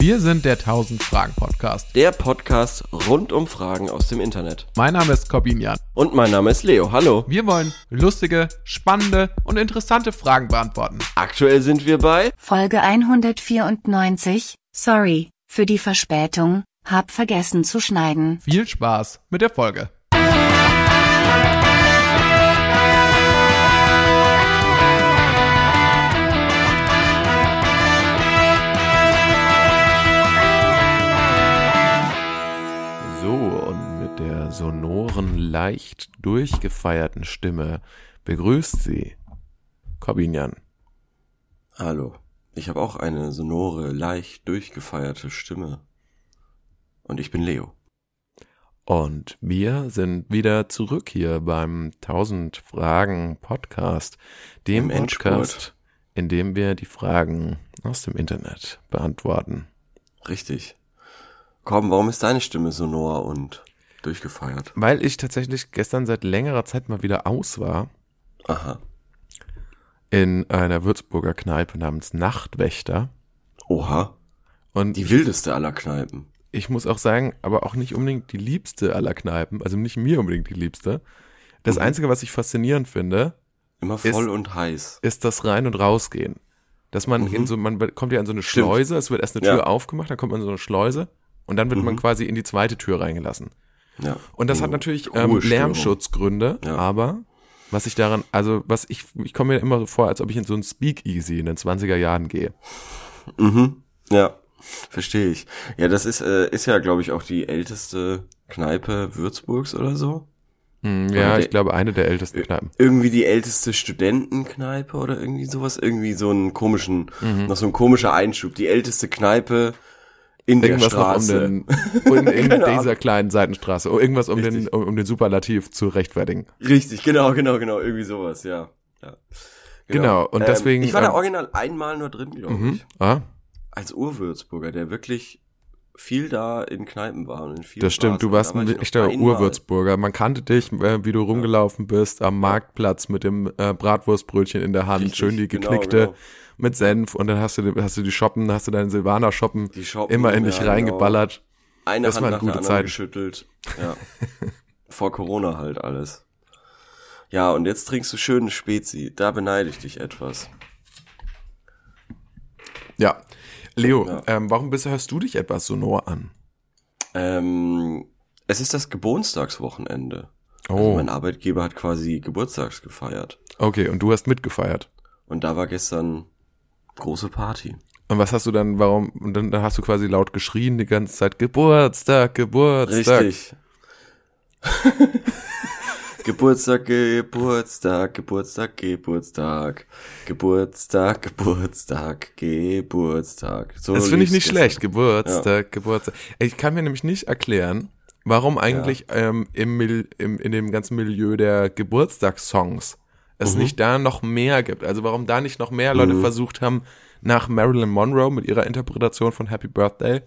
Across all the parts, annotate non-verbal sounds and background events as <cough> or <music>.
Wir sind der 1000 Fragen Podcast. Der Podcast rund um Fragen aus dem Internet. Mein Name ist Corbinian. Und mein Name ist Leo. Hallo. Wir wollen lustige, spannende und interessante Fragen beantworten. Aktuell sind wir bei Folge 194. Sorry für die Verspätung, hab vergessen zu schneiden. Viel Spaß mit der Folge. Sonoren, leicht durchgefeierten Stimme begrüßt sie Corbinian. Hallo. Ich habe auch eine sonore, leicht durchgefeierte Stimme. Und ich bin Leo. Und wir sind wieder zurück hier beim 1000 Fragen Podcast, dem Im Endspurt. Podcast, in dem wir die Fragen aus dem Internet beantworten. Richtig. Komm, warum ist deine Stimme sonor und durchgefeiert? Weil ich tatsächlich gestern seit längerer Zeit mal wieder aus war Aha. in einer Würzburger Kneipe namens Nachtwächter. Oha. Und Die wildeste aller Kneipen. ich muss auch sagen, aber auch nicht unbedingt die liebste aller Kneipen, also nicht mir unbedingt die liebste. Das Mhm. Einzige, was ich faszinierend finde, Immer Ist- voll und heiß. ist das Rein- und Rausgehen. Dass man Mhm. in so, man kommt ja in so eine Stimmt. Schleuse, es wird erst eine Tür Ja. aufgemacht, dann kommt man in so eine Schleuse und dann wird man Mhm. quasi in die zweite Tür reingelassen. Ja. Und das hat Oh, natürlich ähm. Lärmschutzgründe, Ja. aber was ich daran, also was ich, ich komme mir immer so vor, als ob ich in so ein Speakeasy in den 20er Jahren gehe. Mhm. Ja, verstehe ich. Ja, das ist, äh, ist ja, glaube ich, auch die älteste Kneipe Würzburgs oder so. Hm, ja, ich glaube, eine der ältesten Kneipen. Irgendwie die älteste Studentenkneipe oder irgendwie sowas. Irgendwie so einen komischen, Mhm. noch so ein komischer Einschub. Die älteste Kneipe in der Irgendwas noch um Straße. den, <laughs> in, in dieser kleinen Seitenstraße. Oh, Irgendwas um den, Richtig. um, um den Superlativ zu rechtfertigen. Richtig, genau, genau, genau. Irgendwie sowas, ja. ja. Genau, und deswegen, Ich war da ähm, original einmal nur drin, glaube Mhm. ich. Ah, Als Urwürzburger, der wirklich viel da in Kneipen war und in vielen Das stimmt, Bars. du warst war ein echter. Urwürzburger. Man kannte dich, äh, wie du rumgelaufen bist am Marktplatz mit dem äh, Bratwurstbrötchen in der Hand, Richtig, schön die genau, geknickte genau. Mit Senf und dann hast du hast du die Shoppen, hast du deinen Silvaner Shoppen Die Shoppen, immer in dich ja, genau. reingeballert. Eine Das Hand waren nach gute der Zeiten. geschüttelt. Ja. <laughs> Vor Corona halt alles. Ja, und jetzt trinkst du schöne Spezi. Da beneide ich dich etwas. Ja. Leo, Ja. Ähm, warum bist, hörst du dich etwas sonor an? Ähm, es ist das Geburtstagswochenende. Also Oh, mein Arbeitgeber hat quasi Geburtstags gefeiert. okay, und du hast mitgefeiert. Und da war gestern große Party. Und was hast du dann, warum, und dann, dann hast du quasi laut geschrien die ganze Zeit, Geburtstag, Geburtstag. Richtig. <laughs> Geburtstag, Geburtstag, Geburtstag, Geburtstag, Geburtstag, Geburtstag, Geburtstag. So Das finde ich nicht schlecht. Geburtstag, Geburtstag. Ich kann mir nämlich nicht erklären, warum eigentlich ähm, im, im, in dem ganzen Milieu der Geburtstagssongs es Mhm. nicht da noch mehr gibt. Also warum da nicht noch mehr Leute versucht haben, nach Marilyn Monroe mit ihrer Interpretation von Happy Birthday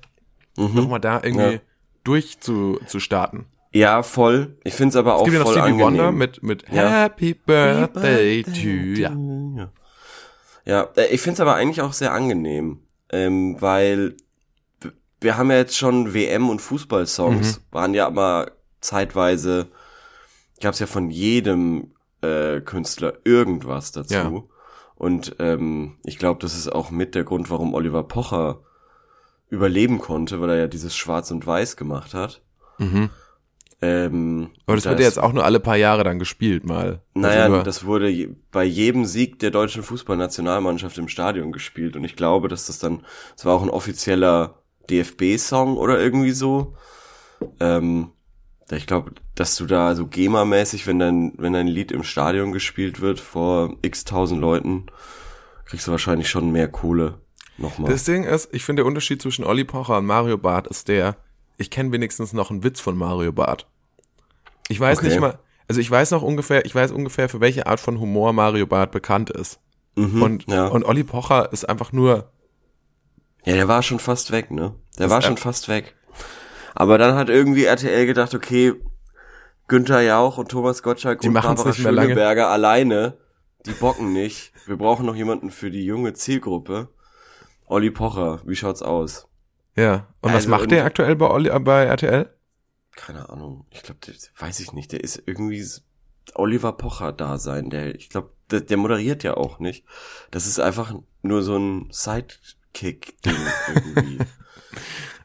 Mhm. nochmal da irgendwie Ja. durchzustarten. Ja, voll. Ich find's aber Es auch gibt ja noch voll Stevie angenehm. Wonder mit, mit Ja. Happy Birthday to ja. Ja, ja äh, ich find's aber eigentlich auch sehr angenehm, ähm, weil wir haben ja jetzt schon WM- und Fußballsongs, Mhm. waren ja aber zeitweise, gab's ja von jedem äh, Künstler irgendwas dazu. Ja. Und ähm, ich glaube, das ist auch mit der Grund, warum Oliver Pocher überleben konnte, weil er ja dieses Schwarz und Weiß gemacht hat. Mhm. Ähm, Aber das wird ja jetzt auch nur alle paar Jahre dann gespielt mal. Naja, Also das wurde je, bei jedem Sieg der deutschen Fußballnationalmannschaft im Stadion gespielt und ich glaube, dass das dann, es war auch ein offizieller DFB-Song oder irgendwie so. Ähm, ich glaube, dass du da so GEMA-mäßig, wenn dein, wenn dein Lied im Stadion gespielt wird vor x tausend Leuten, kriegst du wahrscheinlich schon mehr Kohle. Nochmal. Das Ding ist, ich finde der Unterschied zwischen Olli Pocher und Mario Barth ist der, ich kenne wenigstens noch einen Witz von Mario Barth. Ich weiß Okay. nicht mal, also ich weiß noch ungefähr, ich weiß ungefähr, für welche Art von Humor Mario Barth bekannt ist. Mhm, Und, ja. und Olli Pocher ist einfach nur, Ja, der war schon fast weg, ne? Der war schon fast weg. Aber dann hat irgendwie RTL gedacht, okay, Günther Jauch und Thomas Gottschalk Die und Barbara mehr lange. Schöneberger alleine, die bocken nicht. Wir brauchen noch jemanden für die junge Zielgruppe. Olli Pocher, wie schaut's aus? Ja. Und was Also, macht und- der aktuell bei, Oli, äh, bei RTL? Keine Ahnung. Ich glaube, weiß ich nicht. Der ist irgendwie Oliver Pocher da sein. Der, ich glaube, der, der moderiert ja auch nicht. Das ist einfach nur so ein Sidekick-Ding <laughs> irgendwie.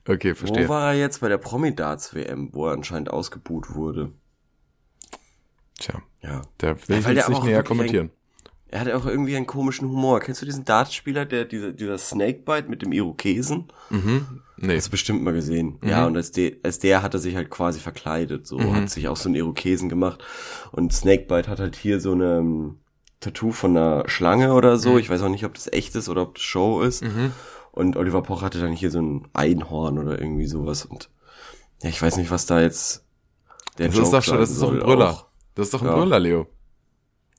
Okay, verstehe. Wo war er jetzt bei der Promi-Darts-WM, wo er anscheinend ausgebuht wurde? Tja, Ja. da will Ja, ich der jetzt nicht näher kommentieren. Er hat auch irgendwie einen komischen Humor. Kennst du diesen Dartspieler, der dieser, dieser Snakebite mit dem Irokesen? Nee. Hast du bestimmt mal gesehen. Ja, und als, de, als der hat er sich halt quasi verkleidet, so, hat sich auch so einen Irokesen gemacht. Und Snakebite hat halt hier so eine ähm, Tattoo von einer Schlange oder so. Ich weiß auch nicht, ob das echt ist oder ob das Show ist. Und Oliver Poch hatte dann hier so ein Einhorn oder irgendwie sowas. Und ja, ich weiß nicht, was da jetzt der Das ist Joke doch schon, das ist doch ein Brüller. auch. Das ist doch ein Ja. Brüller, Leo.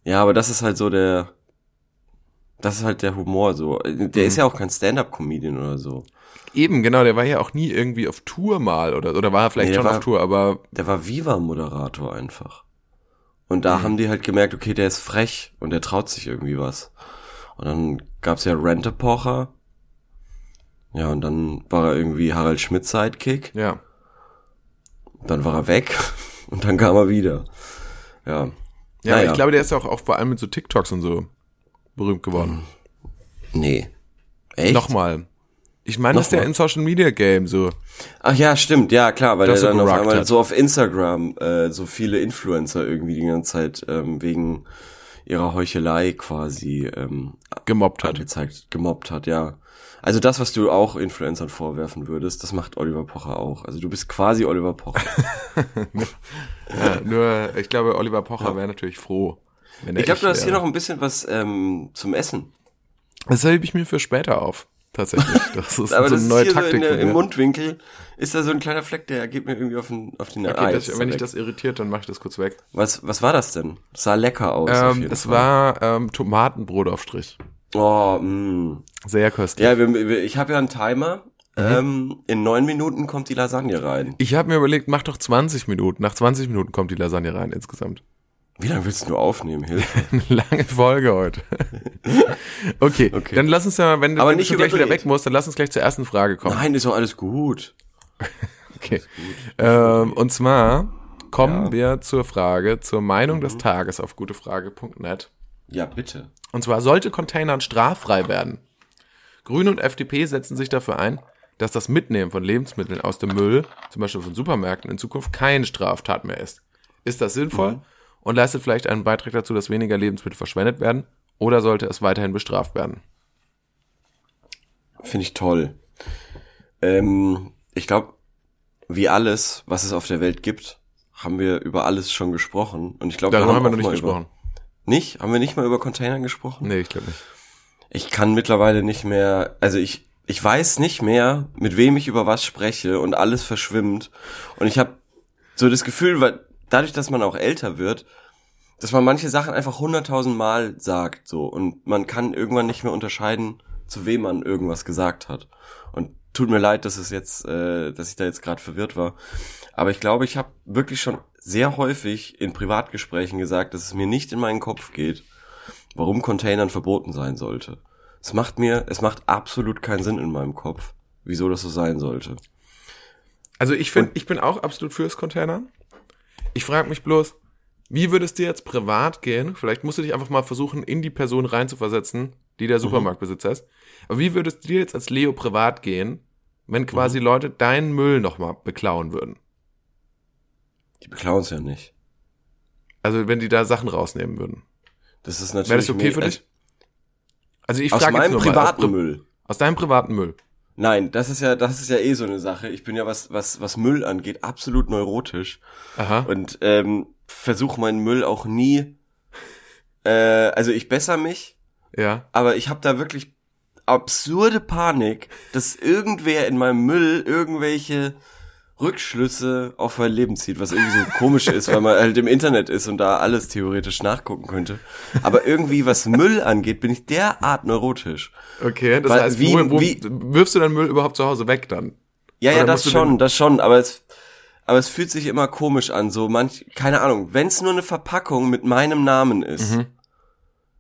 Ja, aber das ist halt so der, das ist halt der Humor so. Der ist ja auch kein Stand-up-Comedian oder so. Eben, genau, der war ja auch nie irgendwie auf Tour mal oder, oder war er vielleicht Nee, schon war- auf Tour, aber Der war Viva-Moderator einfach. Und da haben die halt gemerkt, okay, der ist frech und der traut sich irgendwie was. Und dann gab's ja Rente-Pocher. Ja, und dann war er irgendwie Harald Schmidt Sidekick. ja. Dann war er weg <laughs> und dann kam er wieder. Ja. Ja, Naja. ich glaube, der ist ja auch, auch vor allem mit so TikToks und so berühmt geworden. Nee. Echt? Nochmal. Ich meine, das ist der Nochmal? in Social Media Game so. Ach ja, stimmt, ja klar, weil Das er so dann auf einmal hat. so auf Instagram äh, so viele Influencer irgendwie die ganze Zeit ähm, wegen ihrer Heuchelei quasi ähm, gemobbt hat. angezeigt, gemobbt hat, ja. Also das, was du auch Influencern vorwerfen würdest, das macht Oliver Pocher auch. Also du bist quasi Oliver Pocher. <laughs> Ja, nur, ich glaube, Oliver Pocher wäre natürlich froh. Wenn Ich glaube, ich du hast hier noch ein bisschen was ähm, zum Essen. Das hebe ich mir für später auf. Tatsächlich. <laughs> Das ist Aber so eine neue so Taktik in der, im. Mundwinkel, ist da so ein kleiner Fleck, der geht mir irgendwie auf den, auf die Nase. Okay, Ah, das, wenn dich weg. das irritiert, dann mach ich das kurz weg. was, was war das denn? Das sah lecker aus. Ähm, es Fall. war ähm, Tomatenbrotaufstrich. Oh, mh. Sehr köstlich. Ja, wir, wir, ich habe ja einen Timer. Mhm. Ähm, in neun Minuten kommt die Lasagne rein. Ich habe mir überlegt, mach doch 20 Minuten. Nach 20 Minuten kommt die Lasagne rein insgesamt. Wie lange willst du aufnehmen, Hilfe? Eine <laughs> lange Folge heute. <laughs> okay, Okay. dann lass uns ja, wenn, du- Aber wenn du nicht schon gleich wieder weg musst, dann lass uns gleich zur ersten Frage kommen. Nein, ist doch alles gut. <laughs> Okay. Ähm, und zwar kommen Ja. wir zur Frage, zur Meinung des Tages auf gutefrage.net. Ja, bitte. Und zwar sollte Containern straffrei werden. Grüne und FDP setzen sich dafür ein, dass das Mitnehmen von Lebensmitteln aus dem Müll, zum Beispiel von Supermärkten, in Zukunft keine Straftat mehr ist. Ist das sinnvoll und leistet vielleicht einen Beitrag dazu, dass weniger Lebensmittel verschwendet werden oder sollte es weiterhin bestraft werden? Finde ich toll. Ähm, ich glaube, wie alles, was es auf der Welt gibt, haben wir über alles schon gesprochen. Und ich glaube, Darüber haben wir noch nicht gesprochen. Über, nicht? Haben wir nicht mal über Container gesprochen? Nee, ich glaube nicht. Ich kann mittlerweile nicht mehr, also ich, ich weiß nicht mehr, mit wem ich über was spreche und alles verschwimmt. Und ich habe so das Gefühl, weil dadurch, dass man auch älter wird, dass man manche Sachen einfach hunderttausend Mal sagt, so. Und man kann irgendwann nicht mehr unterscheiden, zu wem man irgendwas gesagt hat. Und tut mir leid, dass es jetzt, äh, dass ich da jetzt gerade verwirrt war. Aber ich glaube, ich habe wirklich schon sehr häufig in Privatgesprächen gesagt, dass es mir nicht in meinen Kopf geht, warum Containern verboten sein sollte. Es macht mir, es macht absolut keinen Sinn in meinem Kopf, wieso das so sein sollte. Also ich finde, ich bin auch absolut fürs Container. Ich frage mich bloß, wie würde es dir jetzt privat gehen? Vielleicht musst du dich einfach mal versuchen, in die Person reinzuversetzen, die der Supermarktbesitzer ist. Aber wie würde es dir jetzt als Leo privat gehen, wenn quasi Leute deinen Müll nochmal beklauen würden? Die beklauen es ja nicht. Also wenn die da Sachen rausnehmen würden. Das ist natürlich Wäre das okay für dich? Also ich Aus frage jetzt meinem nur mal, privaten aus, Pri- Müll. aus deinem privaten Müll. Nein, das ist ja, das ist ja eh so eine Sache. Ich bin ja was, was, was Müll angeht, absolut neurotisch Aha. und ähm, versuche meinen Müll auch nie. Äh, also ich besser mich, Ja. aber ich habe da wirklich absurde Panik, dass irgendwer in meinem Müll irgendwelche Rückschlüsse auf mein Leben zieht, was irgendwie so komisch ist, weil man halt im Internet ist und da alles theoretisch nachgucken könnte. Aber irgendwie, was Müll angeht, bin ich derart neurotisch. Okay, das Weil heißt, wie- wo, wo, wie- wirfst du deinen Müll überhaupt zu Hause weg dann? Ja, Oder ja, das schon, das schon, aber es, aber es fühlt sich immer komisch an, so manch, keine Ahnung, wenn es nur eine Verpackung mit meinem Namen ist Mhm.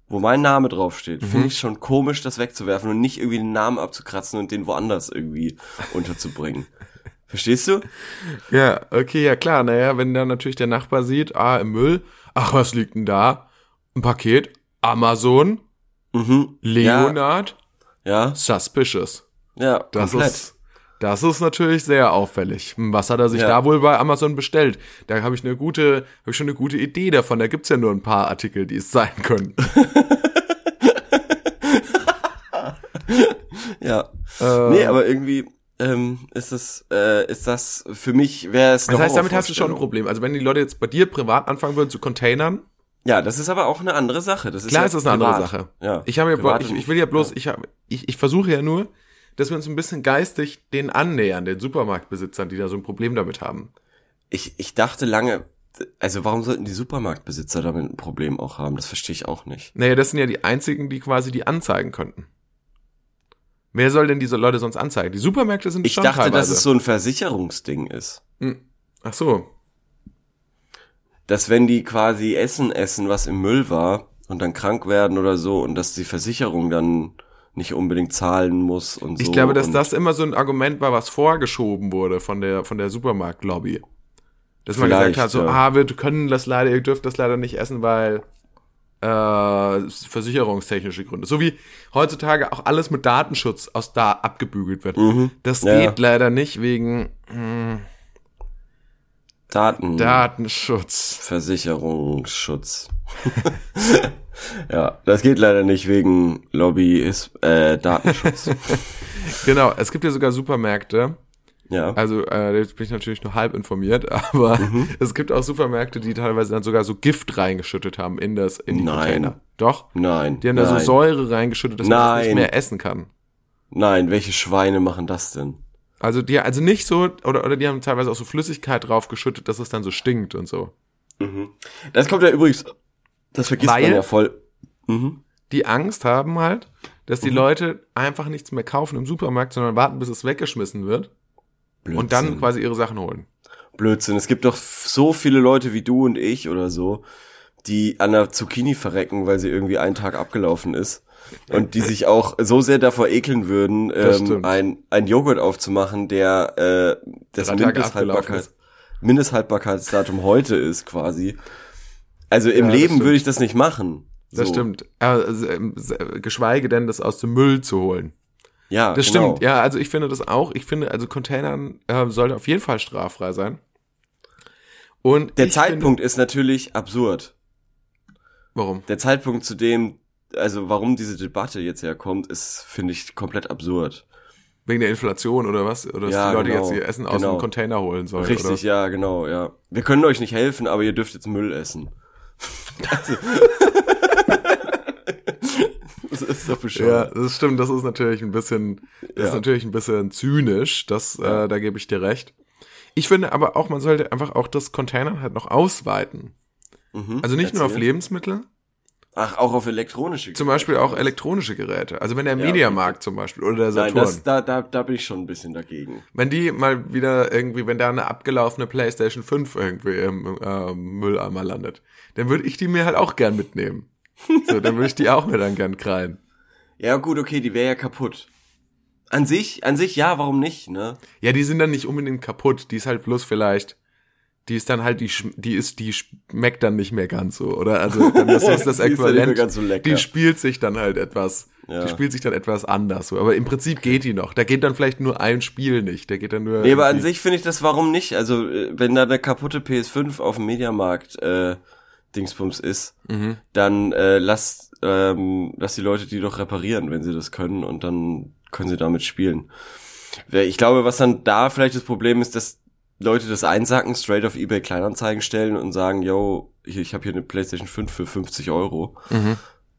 wo mein Name draufsteht, mhm. finde ich schon komisch, das wegzuwerfen und nicht irgendwie den Namen abzukratzen und den woanders irgendwie unterzubringen. <laughs> Verstehst du? <laughs> Ja, okay, ja klar. Naja, wenn dann natürlich der Nachbar sieht, ah, im Müll, ach, was liegt denn da? Ein Paket, Amazon, mhm. Leonard, ja. Suspicious. Ja, das komplett. ist das ist natürlich sehr auffällig. Was hat er sich ja. da wohl bei Amazon bestellt? Da habe ich eine gute, habe ich schon eine gute Idee davon. Da gibt's ja nur ein paar Artikel, die es sein können. <laughs> ja. Äh, nee, aber irgendwie ähm, ist das, äh, ist das für mich wäre es. Das heißt, damit hast du schon ein Problem. Also wenn die Leute jetzt bei dir privat anfangen würden zu Containern. Ja, das ist aber auch eine andere Sache. Das ist Klar ja ist das eine privat. andere Sache. Ja. Ich habe ja, ich, ich will ja bloß, ja. ich habe, ich, ich versuche ja nur, dass wir uns ein bisschen geistig den annähern, den Supermarktbesitzern, die da so ein Problem damit haben. Ich, ich dachte lange, also warum sollten die Supermarktbesitzer damit ein Problem auch haben? Das verstehe ich auch nicht. Naja, das sind ja die einzigen, die quasi die anzeigen könnten. Wer soll denn diese Leute sonst anzeigen? Die Supermärkte sind Ich schon dachte, teilweise. dass es so ein Versicherungsding ist. Hm. Ach so. Dass wenn die quasi Essen essen, was im Müll war und dann krank werden oder so und dass die Versicherung dann nicht unbedingt zahlen muss und so. Ich glaube, dass das immer so ein Argument war, was vorgeschoben wurde von der, von der Supermarktlobby. Dass man gesagt hat, so, ja. ah, wir können das leider, ihr dürft das leider nicht essen, weil äh, versicherungstechnische Gründe. So wie heutzutage auch alles mit Datenschutz aus da abgebügelt wird. Mhm. Das ja. geht leider nicht wegen mh, hm, Daten Datenschutz. Versicherungsschutz. <laughs> Ja, das geht leider nicht wegen Lobby ist äh, Datenschutz. <laughs> genau, es gibt ja sogar Supermärkte. Ja. Also äh, jetzt bin ich natürlich nur halb informiert, <laughs> aber mhm. es gibt auch Supermärkte, die teilweise dann sogar so Gift reingeschüttet haben in das in die Nein. Container. Doch? Nein. Die haben nein. da so Säure reingeschüttet, dass Nein. man das nicht mehr essen kann. Nein, welche Schweine machen das denn? Also die also nicht so oder oder die haben teilweise auch so Flüssigkeit draufgeschüttet, dass es dann so stinkt und so. Mhm. Das kommt ja übrigens das vergisst Weil man ja voll. Mhm. Die Angst haben halt, dass die mhm. Leute einfach nichts mehr kaufen im Supermarkt, sondern warten, bis es weggeschmissen wird. Blödsinn. Und dann quasi ihre Sachen holen. Blödsinn. Es gibt doch so viele Leute wie du und ich oder so, die an der Zucchini verrecken, weil sie irgendwie einen Tag abgelaufen ist. Und die sich auch so sehr davor ekeln würden, ähm, ein, ein Joghurt aufzumachen, der äh, das Mindesthaltbarkeit, Mindesthaltbarkeitsdatum heute ist quasi. Also im ja, Leben würde ich das nicht machen. So. Das stimmt. Also, ähm, geschweige denn, das aus dem Müll zu holen. Ja, das genau. stimmt. Ja, also ich finde das auch. Ich finde, also Containern äh, sollte auf jeden Fall straffrei sein. Und der Zeitpunkt finde, ist natürlich absurd. Warum? Der Zeitpunkt, zu dem, also warum diese Debatte jetzt herkommt, ist, finde ich, komplett absurd. Wegen der Inflation oder was? Oder dass ja, die Leute genau, jetzt ihr Essen aus genau. dem Container holen sollen. Richtig, oder? ja, genau, ja. Wir können euch nicht helfen, aber ihr dürft jetzt Müll essen. <laughs> das ist doch bescheuert. Ja, das stimmt, das ist natürlich ein bisschen, das ja. ist natürlich ein bisschen zynisch, das, ja. äh, da gebe ich dir recht. Ich finde aber auch, man sollte einfach auch das Container halt noch ausweiten. Mhm, also nicht erzähl. nur auf Lebensmittel. Ach, auch auf elektronische Geräte. Zum Beispiel auch elektronische Geräte. Also wenn der ja, Mediamarkt okay. zum Beispiel oder der Saturn. Nein, das, da, da, da bin ich schon ein bisschen dagegen. Wenn die mal wieder irgendwie, wenn da eine abgelaufene Playstation 5 irgendwie im äh, Mülleimer landet, dann würde ich die mir halt auch gern mitnehmen. So, dann würde ich die auch mir dann gern krallen. Ja, gut, okay, die wäre ja kaputt. An sich, an sich, ja, warum nicht, ne? Ja, die sind dann nicht unbedingt kaputt. Die ist halt bloß vielleicht, die ist dann halt, die, die ist, die schmeckt dann nicht mehr ganz so, oder? Also, dann ist das, <laughs> das Äquivalent. die, so die spielt sich dann halt etwas, ja. die spielt sich dann etwas anders, so. Aber im Prinzip geht die noch. Da geht dann vielleicht nur ein Spiel nicht. Der geht dann nur. Nee, aber an sich finde ich das, warum nicht? Also, äh, wenn da eine kaputte PS5 auf dem Mediamarkt, äh, Dingsbums ist, mhm. dann äh, lass, ähm, lass die Leute die doch reparieren, wenn sie das können und dann können sie damit spielen. Ich glaube, was dann da vielleicht das Problem ist, dass Leute das einsacken, straight auf eBay Kleinanzeigen stellen und sagen, yo, ich, ich habe hier eine PlayStation 5 für 50 Euro, mhm.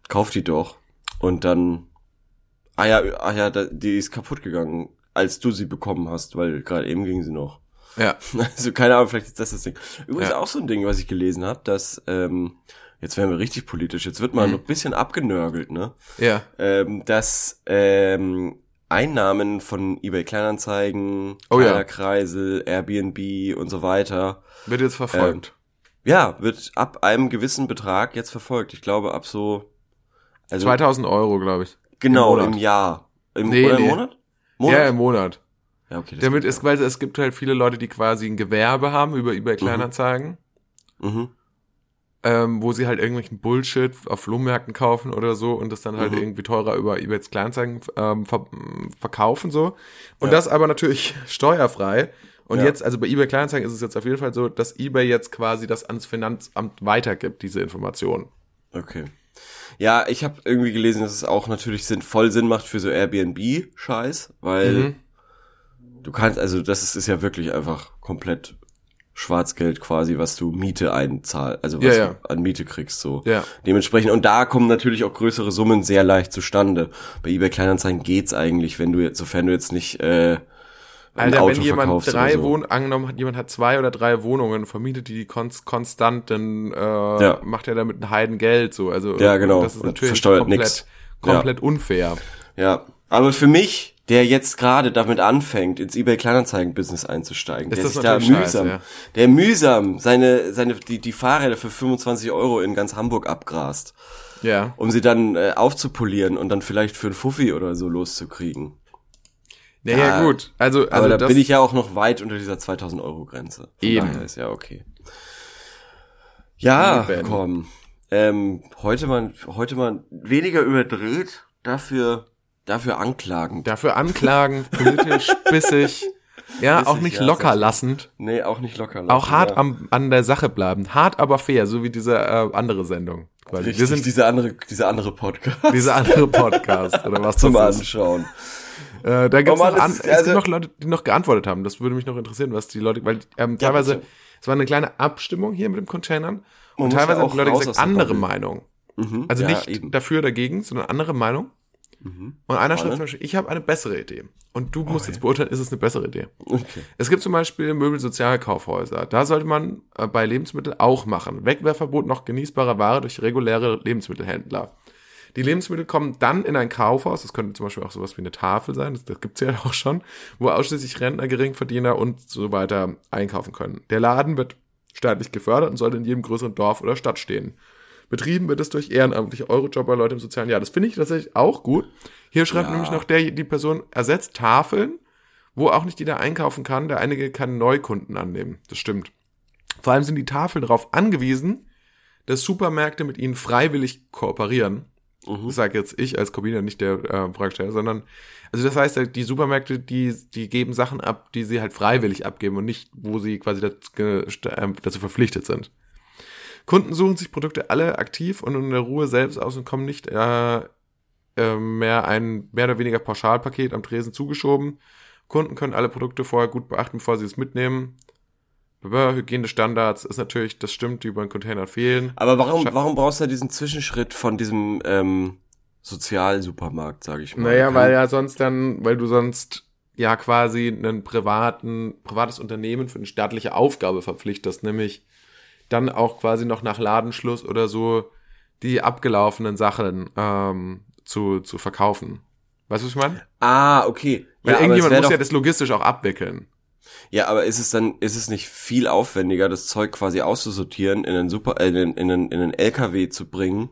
kauf die doch. Und dann, ah ja, ah ja, die ist kaputt gegangen, als du sie bekommen hast, weil gerade eben ging sie noch. Ja. <laughs> Also keine Ahnung, vielleicht ist das das Ding. Übrigens ja. auch so ein Ding, was ich gelesen habe, dass ähm, jetzt werden wir richtig politisch, jetzt wird mal mhm. ein bisschen abgenörgelt, ne? Ja. Ähm, dass ähm, Einnahmen von eBay Kleinanzeigen, oh, ja. Kreisel, Airbnb und so weiter wird jetzt verfolgt. Ähm, ja, wird ab einem gewissen Betrag jetzt verfolgt. Ich glaube ab so Also 2000 Euro, glaube ich. genau im im, Monat. Jahr. Im, Nee, oder im nee. Monat? Ja, im Monat. Ja, okay. Damit ist, weil es gibt halt viele Leute, die quasi ein Gewerbe haben über eBay Kleinanzeigen, ja. Mhm. ähm, wo sie halt irgendwelchen Bullshit auf Flohmärkten kaufen oder so und das dann halt Mhm. irgendwie teurer über eBay Kleinanzeigen ähm, ver verkaufen so. Und Ja. das aber natürlich <laughs> steuerfrei. Und Ja. jetzt, also bei eBay Kleinanzeigen ist es jetzt auf jeden Fall so, dass eBay jetzt quasi das ans Finanzamt weitergibt, diese Informationen. Okay. Ja, ich habe irgendwie gelesen, dass es auch natürlich Sinn, voll Sinn macht für so Airbnb-Scheiß, weil Mhm. Du kannst, also das ist, ist ja wirklich einfach komplett Schwarzgeld quasi, was du Miete einzahlst, also was Ja, ja. du an Miete kriegst, so. Ja. Dementsprechend, und da kommen natürlich auch größere Summen sehr leicht zustande. Bei eBay Kleinanzeigen geht's eigentlich, wenn du jetzt, sofern du jetzt nicht, äh, ein Alter, wenn jemand drei so. Wohn angenommen hat, jemand hat zwei oder drei Wohnungen, vermietet die konst konstant, dann äh, Ja. macht er damit ein Heidengeld so. Also Ja, genau. das ist Und natürlich versteuert komplett, nix. komplett unfair. Ja, aber für mich, der jetzt gerade damit anfängt, ins eBay Kleinanzeigen-Business einzusteigen, Ist der sich da mühsam, scheiße, ja. der mühsam seine, seine, die, die Fahrräder für 25 Euro in ganz Hamburg abgrast, Ja. um sie dann äh, aufzupolieren und dann vielleicht für einen Fuffi oder so loszukriegen. Naja, Ja, gut. Also, also Aber da das, bin ich ja auch noch weit unter dieser 2000 Euro Grenze. Von Eben. ist ja okay. Ja, Eben. komm. Ähm, heute mal, heute mal weniger überdreht, dafür, dafür anklagen. dafür anklagen, <laughs> politisch, bissig, ja, Bissig, auch nicht ja, locker sehr- lassend, Nee, auch nicht locker lassen. auch hart ja. am, an der Sache bleiben. Hart, aber fair, so wie diese äh, andere Sendung. Quasi. Richtig, Wir sind diese andere, diese andere Podcast dieser andere Podcast, oder was <laughs> zum das. Anschauen. Äh, da gibt's Oh Mann, noch an, ist- also- noch Leute, die noch geantwortet haben. Das würde mich noch interessieren, was die Leute, weil ähm, Ja, teilweise, bitte. es war eine kleine Abstimmung hier mit den Containern Man und teilweise ja haben die Leute gesagt, andere. Meinung. Mhm. Also ja, nicht eben. dafür, dagegen, sondern andere Meinung. Mhm. Und einer schreibt zum Beispiel, ich habe eine bessere Idee. Und du musst Okay. jetzt beurteilen, ist es eine bessere Idee. Okay. Es gibt zum Beispiel Möbelsozialkaufhäuser. Da sollte man äh, bei Lebensmitteln auch machen. Wegwerfverbot noch genießbarer Ware durch reguläre Lebensmittelhändler. Die Lebensmittel kommen dann in ein Kaufhaus, das könnte zum Beispiel auch sowas wie eine Tafel sein, das, das gibt's ja <laughs> auch schon, wo ausschließlich Rentner, Geringverdiener und so weiter einkaufen können. Der Laden wird staatlich gefördert und sollte in jedem größeren Dorf oder Stadt stehen. Betrieben wird es durch ehrenamtliche Eurojobber, Leute im sozialen Jahr. Das finde ich tatsächlich auch gut. Hier schreibt Ja. nämlich noch der, die Person ersetzt Tafeln, wo auch nicht jeder einkaufen kann. Der einige kann Neukunden annehmen. Das stimmt. Vor allem sind die Tafeln darauf angewiesen, dass Supermärkte mit ihnen freiwillig kooperieren. Mhm. Das sage jetzt ich als Corbiner, nicht der äh, Fragesteller, sondern also das heißt, die Supermärkte, die, die geben Sachen ab, die sie halt freiwillig abgeben und nicht, wo sie quasi dazu, äh, dazu verpflichtet sind. Kunden suchen sich Produkte alle aktiv und in der Ruhe selbst aus und kommen nicht äh, äh, mehr ein mehr oder weniger Pauschalpaket am Tresen zugeschoben. Kunden können alle Produkte vorher gut beachten, bevor sie es mitnehmen. Hygienestandards ist natürlich, das stimmt, die über den Container fehlen. Aber warum, Scha- warum brauchst du diesen Zwischenschritt von diesem ähm, Sozialsupermarkt, sage ich mal? Naja, Kann- weil ja sonst dann, weil du sonst ja quasi einen privaten, privates Unternehmen für eine staatliche Aufgabe verpflichtest, nämlich dann auch quasi noch nach Ladenschluss oder so die abgelaufenen Sachen ähm, zu, zu verkaufen. Weißt du, was ich meine? Ah, okay. Weil Ja, irgendjemand muss doch, ja das logistisch auch abwickeln. ja, aber ist es dann, ist es nicht viel aufwendiger, das Zeug quasi auszusortieren, in einen Super, äh, in, in, in einen LKW zu bringen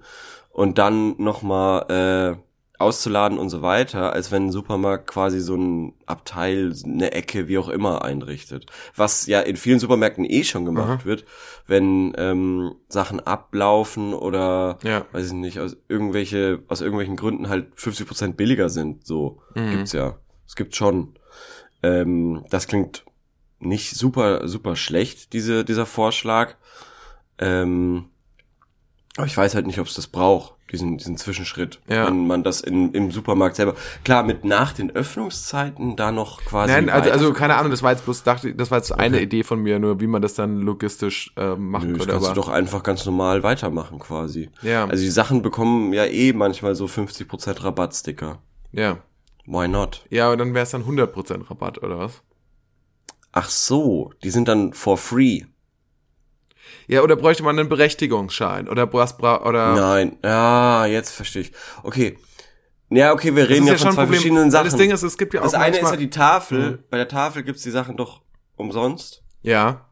und dann nochmal äh, auszuladen und so weiter, als wenn ein Supermarkt quasi so ein Abteil, eine Ecke, wie auch immer einrichtet. Was ja in vielen Supermärkten eh schon gemacht Aha. wird, wenn ähm, Sachen ablaufen oder Ja. weiß ich nicht, aus irgendwelche, aus irgendwelchen Gründen halt 50% billiger sind. So Mhm. gibt's ja. Es gibt schon. Ähm, das klingt nicht super, super schlecht, diese, dieser Vorschlag. Ähm, aber ich weiß halt nicht, ob es das braucht, diesen, diesen Zwischenschritt. Ja. Wenn man das in, im Supermarkt selber. Klar, mit nach den Öffnungszeiten da noch quasi. Nein, also, also keine Ahnung, das war jetzt bloß, dachte, das war jetzt eine Okay. Idee von mir, nur wie man das dann logistisch äh, machen Nö, das könnte. kannst Aber, du doch einfach ganz normal weitermachen quasi. ja, Also die Sachen bekommen ja eh manchmal so 50% Rabattsticker. ja. Why not? Ja, aber dann wäre es dann 100% Rabatt, oder was? Ach so, die sind dann for free. Ja, oder bräuchte man einen Berechtigungsschein? Oder was bra oder Nein, ja, jetzt verstehe ich. Okay. Ja, okay, wir reden ist ja, von zwei Problem, verschiedenen Sachen. Das Ding ist, es gibt ja auch das eine ist ja die Tafel. Mhm. Bei der Tafel gibt's die Sachen doch umsonst. Ja,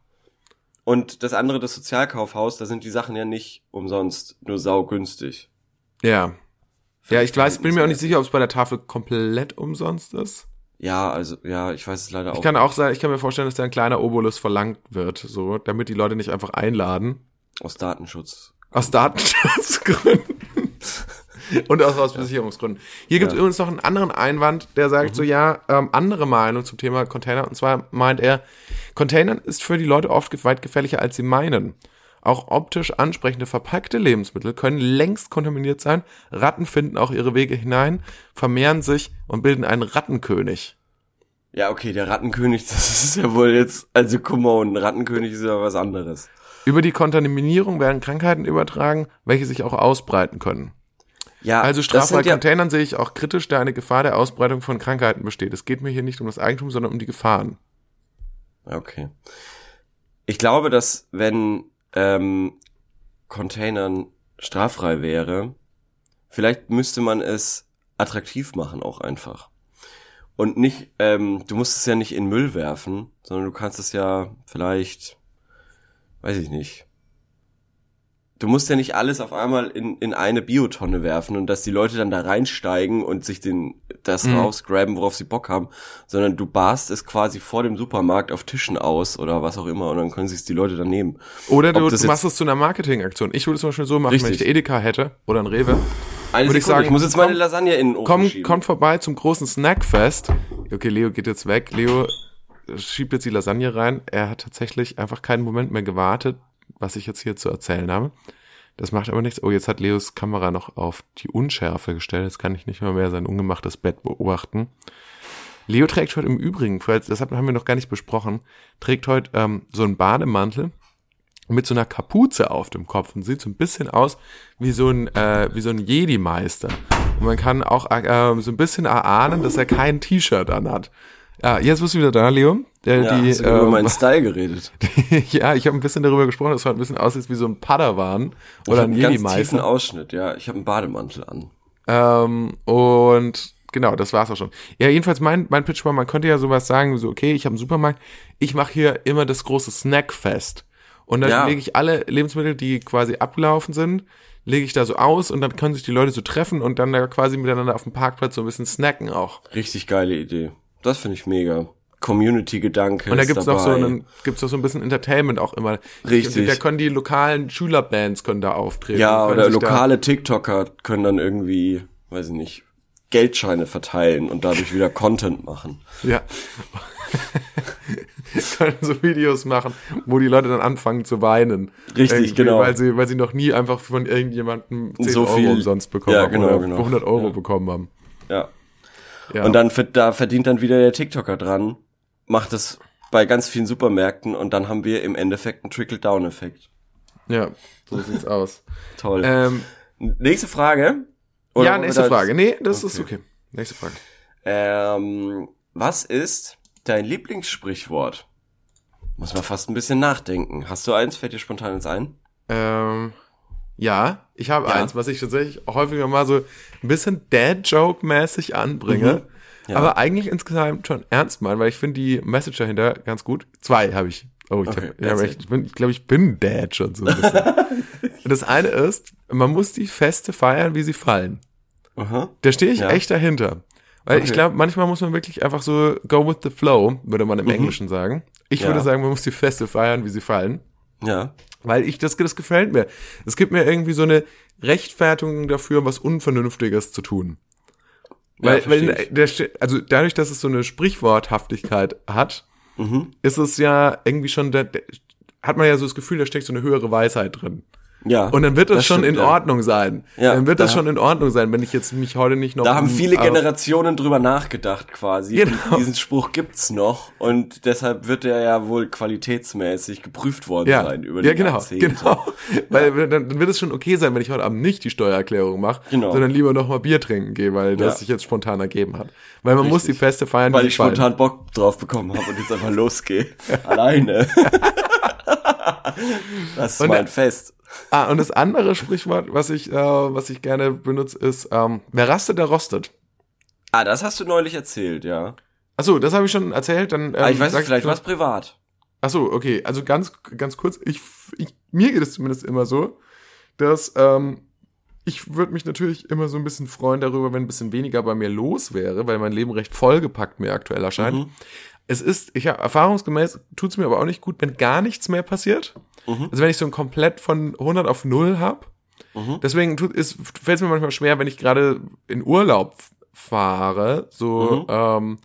Und das andere, das Sozialkaufhaus, da sind die Sachen ja nicht umsonst, nur saugünstig. ja. Ja, ich weiß, bin mir auch nicht sicher, ob es bei der Tafel komplett umsonst ist. Ja, also, ja, ich weiß es leider auch. Ich kann auch sagen, ich kann mir vorstellen, dass da ein kleiner Obolus verlangt wird, so, damit die Leute nicht einfach einladen. Aus Datenschutz. Aus Datenschutzgründen. <laughs> Und auch aus Versicherungsgründen. Hier gibt es Ja. übrigens noch einen anderen Einwand, der sagt so, ja, ähm, andere Meinung zum Thema Container. Und zwar meint er, Containern ist für die Leute oft weit gefährlicher, als sie meinen. Auch optisch ansprechende verpackte Lebensmittel können längst kontaminiert sein. Ratten finden auch ihre Wege hinein, vermehren sich und bilden einen Rattenkönig. Ja, okay, der Rattenkönig, <laughs> das ist ja wohl jetzt, also come on, Rattenkönig ist ja was anderes. Über die Kontaminierung werden Krankheiten übertragen, welche sich auch ausbreiten können. Ja, Also sind ja, Containern sehe ich auch kritisch, da eine Gefahr der Ausbreitung von Krankheiten besteht. Es geht mir hier nicht um das Eigentum, sondern um die Gefahren. Okay. Ich glaube, dass wenn ähm, Containern straffrei wäre, vielleicht müsste man es attraktiv machen auch einfach. Und nicht, ähm, du musst es ja nicht in Müll werfen, sondern du kannst es ja vielleicht, weiß ich nicht. Du musst ja nicht alles auf einmal in, in eine Biotonne werfen und dass die Leute dann da reinsteigen und sich den, das Mhm. rausgraben, worauf sie Bock haben, sondern du barst es quasi vor dem Supermarkt auf Tischen aus oder was auch immer und dann können sich die Leute dann nehmen. Oder du, du machst es zu einer Marketingaktion. Ich würde es zum Beispiel so machen, wenn ich Richtig. der Edeka hätte oder ein Rewe. Eine Würde ich Sekunde, sagen, ich muss jetzt meine komm- Lasagne in den Ofen Komm, schieben. kommt vorbei zum großen Snackfest. Okay, Leo geht jetzt weg. Leo schiebt jetzt die Lasagne rein. Er hat tatsächlich einfach keinen Moment mehr gewartet, was ich jetzt hier zu erzählen habe. Das macht aber nichts. Oh, jetzt hat Leos Kamera noch auf die Unschärfe gestellt. Jetzt kann ich nicht mehr mehr sein ungemachtes Bett beobachten. Leo trägt heute im Übrigen, das haben wir noch gar nicht besprochen, trägt heute ähm, so einen Bademantel mit so einer Kapuze auf dem Kopf und sieht so ein bisschen aus wie so ein, äh, wie so ein Jedi-Meister. Und man kann auch äh, so ein bisschen erahnen, dass er kein T-Shirt anhat. Ja, jetzt bist du wieder da, Leo. Der, ja, die, hast du über ähm, meinen Style geredet. <laughs> ja, ich habe ein bisschen darüber gesprochen, dass es heute ein bisschen aussieht wie so ein Padawan Ich oder ein einen ganz tiefen Jedi-Meister. Ausschnitt, ja. Ich habe einen Bademantel an. Ähm, und genau, das war's auch schon. Ja, jedenfalls mein, mein Pitch war, man könnte ja sowas sagen, so, okay, ich habe einen Supermarkt, ich mache hier immer das große Snackfest. Und dann Ja. lege ich alle Lebensmittel, die quasi abgelaufen sind, lege ich da so aus und dann können sich die Leute so treffen und dann da quasi miteinander auf dem Parkplatz so ein bisschen snacken auch. Richtig geile Idee. Das finde ich mega. Community-Gedanke. Und da ist gibt's noch so einen, gibt's noch so ein bisschen Entertainment auch immer. Richtig. Da können die lokalen Schülerbands können da auftreten. Ja, oder lokale TikToker können dann irgendwie, weiß ich nicht, Geldscheine verteilen und dadurch wieder Content machen. Ja. <laughs> können so Videos machen, wo die Leute dann anfangen zu weinen. Richtig, genau. Weil sie, weil sie noch nie einfach von irgendjemandem 10 So Euro viel- umsonst bekommen Ja, haben genau, oder genau. 100 Euro Ja. bekommen haben. Ja. Ja. Und dann da verdient dann wieder der TikToker dran, macht es bei ganz vielen Supermärkten und dann haben wir im Endeffekt einen Trickle-Down-Effekt. ja, so sieht's <laughs> aus. Toll. Ähm, Nächste Frage. Oder ja, nächste Frage. Nee, das Okay. ist okay. Nächste Frage. Ähm, was ist dein Lieblingssprichwort? Muss man fast ein bisschen nachdenken. Hast du eins? Fällt dir spontan eins ein? Ähm, ja, ich habe Ja. eins, was ich tatsächlich häufiger mal so ein bisschen Dad-Joke-mäßig anbringe. Mhm. Ja. Aber eigentlich insgesamt schon ernst meinen, weil ich finde die Message dahinter ganz gut. Zwei habe ich. Oh, ich, Okay, hab, ich, echt, ich, bin, ich glaube, ich bin Dad schon so ein bisschen. <laughs> Und das eine ist, man muss die Feste feiern, wie sie fallen. Aha. Da stehe ich Ja. echt dahinter. Weil ich Okay. glaube, manchmal muss man wirklich einfach so go with the flow, würde man im Englischen sagen. Ich Mhm. Ja. würde sagen, man muss die Feste feiern, wie sie fallen. Ja. Weil ich, das, das gefällt mir. Es gibt mir irgendwie so eine Rechtfertigung dafür, was Unvernünftiges zu tun. Ja, Weil, versteh weil der, also dadurch, dass es so eine Sprichworthaftigkeit hat, Mhm. ist es ja irgendwie schon, der, hat man ja so das Gefühl, da steckt so eine höhere Weisheit drin. Ja. Und dann wird das, das schon stimmt, in ja. Ordnung sein. Ja, dann wird das da- schon in Ordnung sein, wenn ich jetzt mich heute nicht noch. Da haben viele auf- Generationen drüber nachgedacht quasi. <laughs> Genau. Diesen Spruch gibt's noch und deshalb wird er ja wohl qualitätsmäßig geprüft worden Ja, sein über die ja genau, Jahrzehnte. genau. <laughs> Weil dann, dann wird es schon okay sein, wenn ich heute Abend nicht die Steuererklärung mache, Genau. sondern lieber noch mal Bier trinken gehe, weil das Ja. sich jetzt spontan ergeben hat. Weil man muss die Richtig. Feste feiern, Weil ich fallen. spontan Bock drauf bekommen habe und jetzt einfach losgehe. <laughs> Alleine. das ist Und mein Fest. Ah, und das andere Sprichwort, was ich, äh, was ich gerne benutze, ist, ähm, wer rastet, der rostet. Ah, das hast du neulich erzählt, ja. Achso, das habe ich schon erzählt, dann. Ähm, ah, ich weiß sag nicht, vielleicht was privat. Achso, okay. Also ganz, ganz kurz, ich, ich, mir geht es zumindest immer so, dass ähm, ich würde mich natürlich immer so ein bisschen freuen darüber, wenn ein bisschen weniger bei mir los wäre, weil mein Leben recht vollgepackt mir aktuell erscheint. Mhm. Es ist, ich habe erfahrungsgemäß tut es mir aber auch nicht gut, wenn gar nichts mehr passiert. Mhm. Also wenn ich so ein komplett von 100 auf 0 hab. Mhm. Deswegen fällt es mir manchmal schwer, wenn ich gerade in Urlaub fahre, so Mhm. ähm,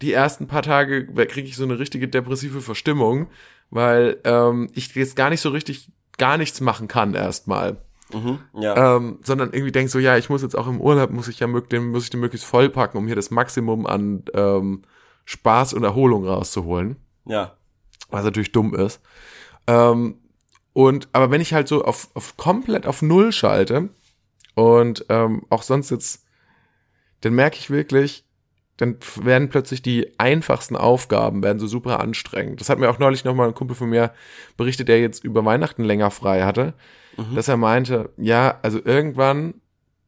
die ersten paar Tage kriege ich so eine richtige depressive Verstimmung, weil ähm, ich jetzt gar nicht so richtig gar nichts machen kann erstmal. Mhm. Ja. Ähm, sondern irgendwie denk so, ja, ich muss jetzt auch im Urlaub, muss ich ja mög- den, muss ich den möglichst vollpacken, um hier das Maximum an ähm, Spaß und Erholung rauszuholen, ja. was natürlich dumm ist. Ähm, und aber wenn ich halt so auf, auf komplett auf Null schalte und ähm, auch sonst jetzt, dann merke ich wirklich, dann werden plötzlich die einfachsten Aufgaben werden so super anstrengend. Das hat mir auch neulich noch mal ein Kumpel von mir berichtet, der jetzt über Weihnachten länger frei hatte, dass er meinte, ja, also irgendwann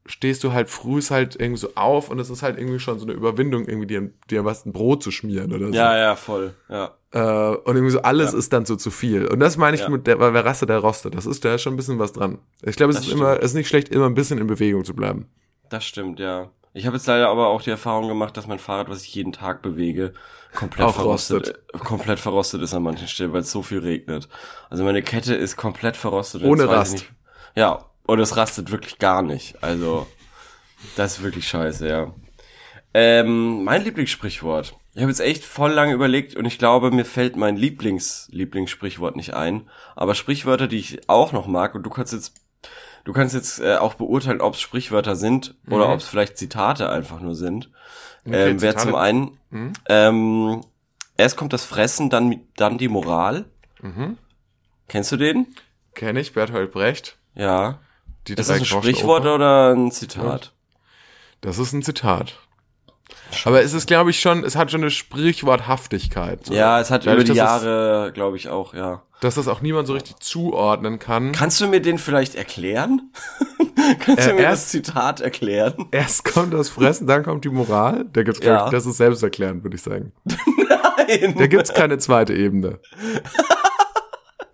stehst du halt frühs halt irgendwie so auf und es ist halt irgendwie schon so eine Überwindung, irgendwie dir, dir was ein Brot zu schmieren oder so. Ja, ja, voll. Ja. Äh, und irgendwie so alles Ja. ist dann so zu viel. Und das meine ich Ja. mit der, weil wer Rasse der Roste. Das ist, da ist schon ein bisschen was dran. Ich glaube, es Das ist immer, es ist nicht schlecht, immer ein bisschen in Bewegung zu bleiben. Das stimmt, ja. Ich habe jetzt leider aber auch die Erfahrung gemacht, dass mein Fahrrad, was ich jeden Tag bewege, komplett Auch verrostet, äh, komplett verrostet ist an manchen Stellen, weil es so viel regnet. Also meine Kette ist komplett verrostet. Ohne Rast. ja, und es rastet wirklich gar nicht. Also das ist wirklich scheiße, ja. Ähm, mein Lieblingssprichwort. Ich habe jetzt echt voll lange überlegt und ich glaube, mir fällt mein Lieblings Lieblingssprichwort nicht ein. Aber Sprichwörter, die ich auch noch mag und du kannst jetzt du kannst jetzt äh, auch beurteilen, ob es Sprichwörter sind oder Mhm. ob es vielleicht Zitate einfach nur sind. Okay, ähm, Wäre zum einen Mhm. ähm, erst kommt das Fressen, dann dann die Moral. Mhm. Kennst du den? Kenne ich, Bertolt Brecht. Ja. Die Ist das ein Sprichwort Oper. oder ein Zitat? Das ist ein Zitat. Aber es ist, glaube ich, schon, es hat schon eine Sprichworthaftigkeit. So. Ja, es hat Dadurch, über die Jahre, glaube ich, auch, ja. Dass das auch niemand so richtig zuordnen kann. Kannst du mir den vielleicht erklären? <laughs> Kannst Äh, du mir erst- das Zitat erklären? Erst kommt das Fressen, dann kommt die Moral. Da gibt's, Ja. ich, das ist selbsterklärend, würde ich sagen. <laughs> Nein. Da gibt's keine zweite Ebene. <laughs>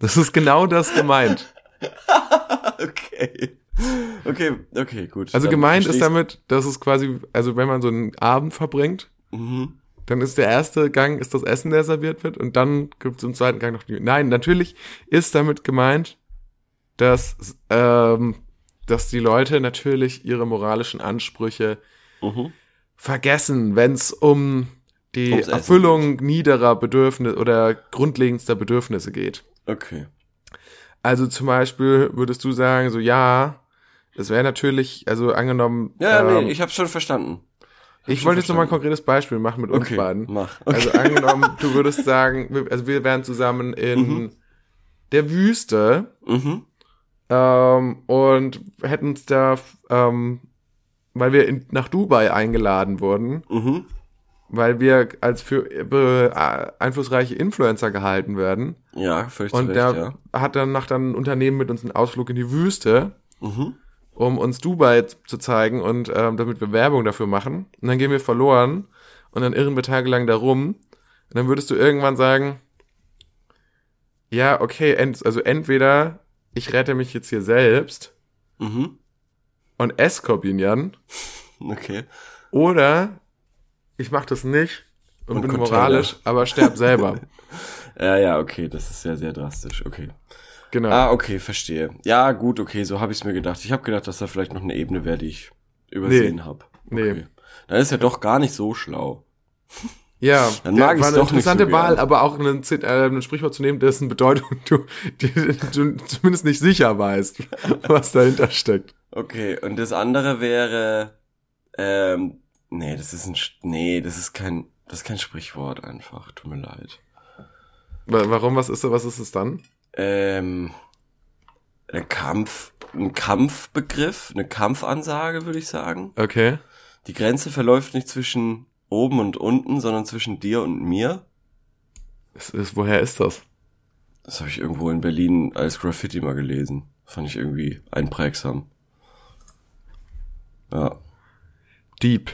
Das ist genau das gemeint. Okay. Okay, okay, gut. Also gemeint ist damit, dass es quasi, also wenn man so einen Abend verbringt, Mhm. dann ist der erste Gang ist das Essen, der serviert wird, und dann gibt es im zweiten Gang noch die. Nein, natürlich ist damit gemeint, dass, ähm, dass die Leute natürlich ihre moralischen Ansprüche Mhm. vergessen, wenn es um die Ums Essen Erfüllung niederer Bedürfnisse oder grundlegendster Bedürfnisse geht. Okay. Also zum Beispiel würdest du sagen, so ja, das wäre natürlich, also angenommen, Ja, ähm, nee, ich hab's schon verstanden. ich schon wollte jetzt noch mal ein konkretes Beispiel machen mit uns Okay, beiden. mach. Also angenommen, du <laughs> würdest sagen, wir- also wir wären zusammen in Mhm. der Wüste Mhm. ähm, und hätten uns da, ähm, weil wir in, nach Dubai eingeladen wurden, Mhm. weil wir als für äh, einflussreiche Influencer gehalten werden. Ja, völlig Und zu der Recht, ja. hat dann nach dann ein Unternehmen mit uns einen Ausflug in die Wüste, Mhm. Um uns Dubai zu zeigen und ähm, damit wir Werbung dafür machen. Und dann gehen wir verloren und dann irren wir tagelang da rum. Und dann würdest du irgendwann sagen, ja, okay, ent, also entweder ich rette mich jetzt hier selbst Mhm. und esse Corbinian <laughs> Okay. oder ich mach das nicht und, Und bin Container. moralisch, aber sterb selber. <laughs> Ja, ja, okay, das ist sehr, sehr drastisch. Okay. Genau. Ah, okay, verstehe. Ja, gut, okay, so habe ich es mir gedacht. Ich habe gedacht, dass da vielleicht noch eine Ebene wäre, die ich übersehen Nee. hab. Nee. Okay. Dann ist ja doch gar nicht so schlau. <laughs> Ja, <laughs> Dann mag ich's war eine doch interessante so Wahl, gern. aber auch ein, äh, ein Sprichwort zu nehmen, dessen Bedeutung <laughs> du, die, du zumindest nicht sicher weißt, was dahinter steckt. Okay, und das andere wäre, ähm, nee, das ist ein, nee, das ist kein, das ist kein Sprichwort einfach. Tut mir leid. Wa- Warum? Was ist, was ist es dann? Ähm, ein Kampf, ein Kampfbegriff, eine Kampfansage, würde ich sagen. Okay. Die Grenze verläuft nicht zwischen oben und unten, sondern zwischen dir und mir. Es ist, woher ist das? Das habe ich irgendwo in Berlin als Graffiti mal gelesen. Fand ich irgendwie einprägsam. Ja. Deep.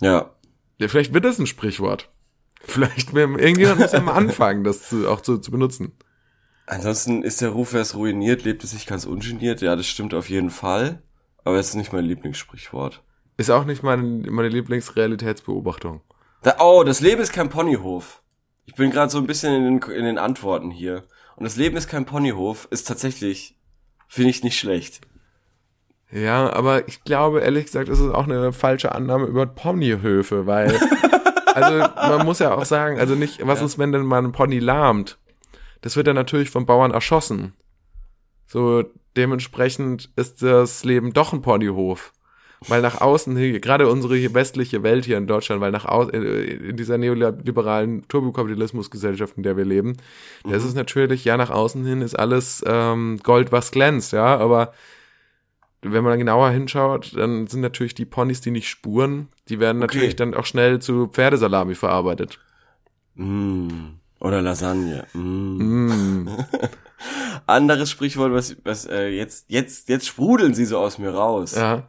Ja. Ja, vielleicht wird das ein Sprichwort. Vielleicht, irgendjemand muss ja mal <laughs> anfangen, das zu, auch zu, zu benutzen. Ansonsten ist der Ruf erst ruiniert, lebt es sich ganz ungeniert. Ja, das stimmt auf jeden Fall. aber es ist nicht mein Lieblingssprichwort. Ist auch nicht meine, meine Lieblingsrealitätsbeobachtung. Da, oh, das Leben ist kein Ponyhof. Ich bin gerade so ein bisschen in den, in den Antworten hier. Und das Leben ist kein Ponyhof ist tatsächlich, finde ich nicht schlecht. Ja, aber ich glaube, ehrlich gesagt, ist es auch eine falsche Annahme über Ponyhöfe, weil, <laughs> also man muss ja auch sagen, also nicht, was Ja. ist, wenn denn mal ein Pony lahmt? Das wird dann natürlich vom Bauern erschossen. So, dementsprechend ist das Leben doch ein Ponyhof. Weil nach außen, hin, gerade unsere hier westliche Welt hier in Deutschland, weil nach außen, in dieser neoliberalen Turbokapitalismusgesellschaft, in der wir leben, da ist es natürlich, ja, nach außen hin ist alles ähm, Gold, was glänzt, ja, aber wenn man dann genauer hinschaut, dann sind natürlich die Ponys, die nicht spuren, die werden Okay. natürlich dann auch schnell zu Pferdesalami verarbeitet. Mm. Oder Lasagne. Mm. Mm. <laughs> Anderes Sprichwort, was, was äh, jetzt, jetzt, jetzt sprudeln sie so aus mir raus. Ja.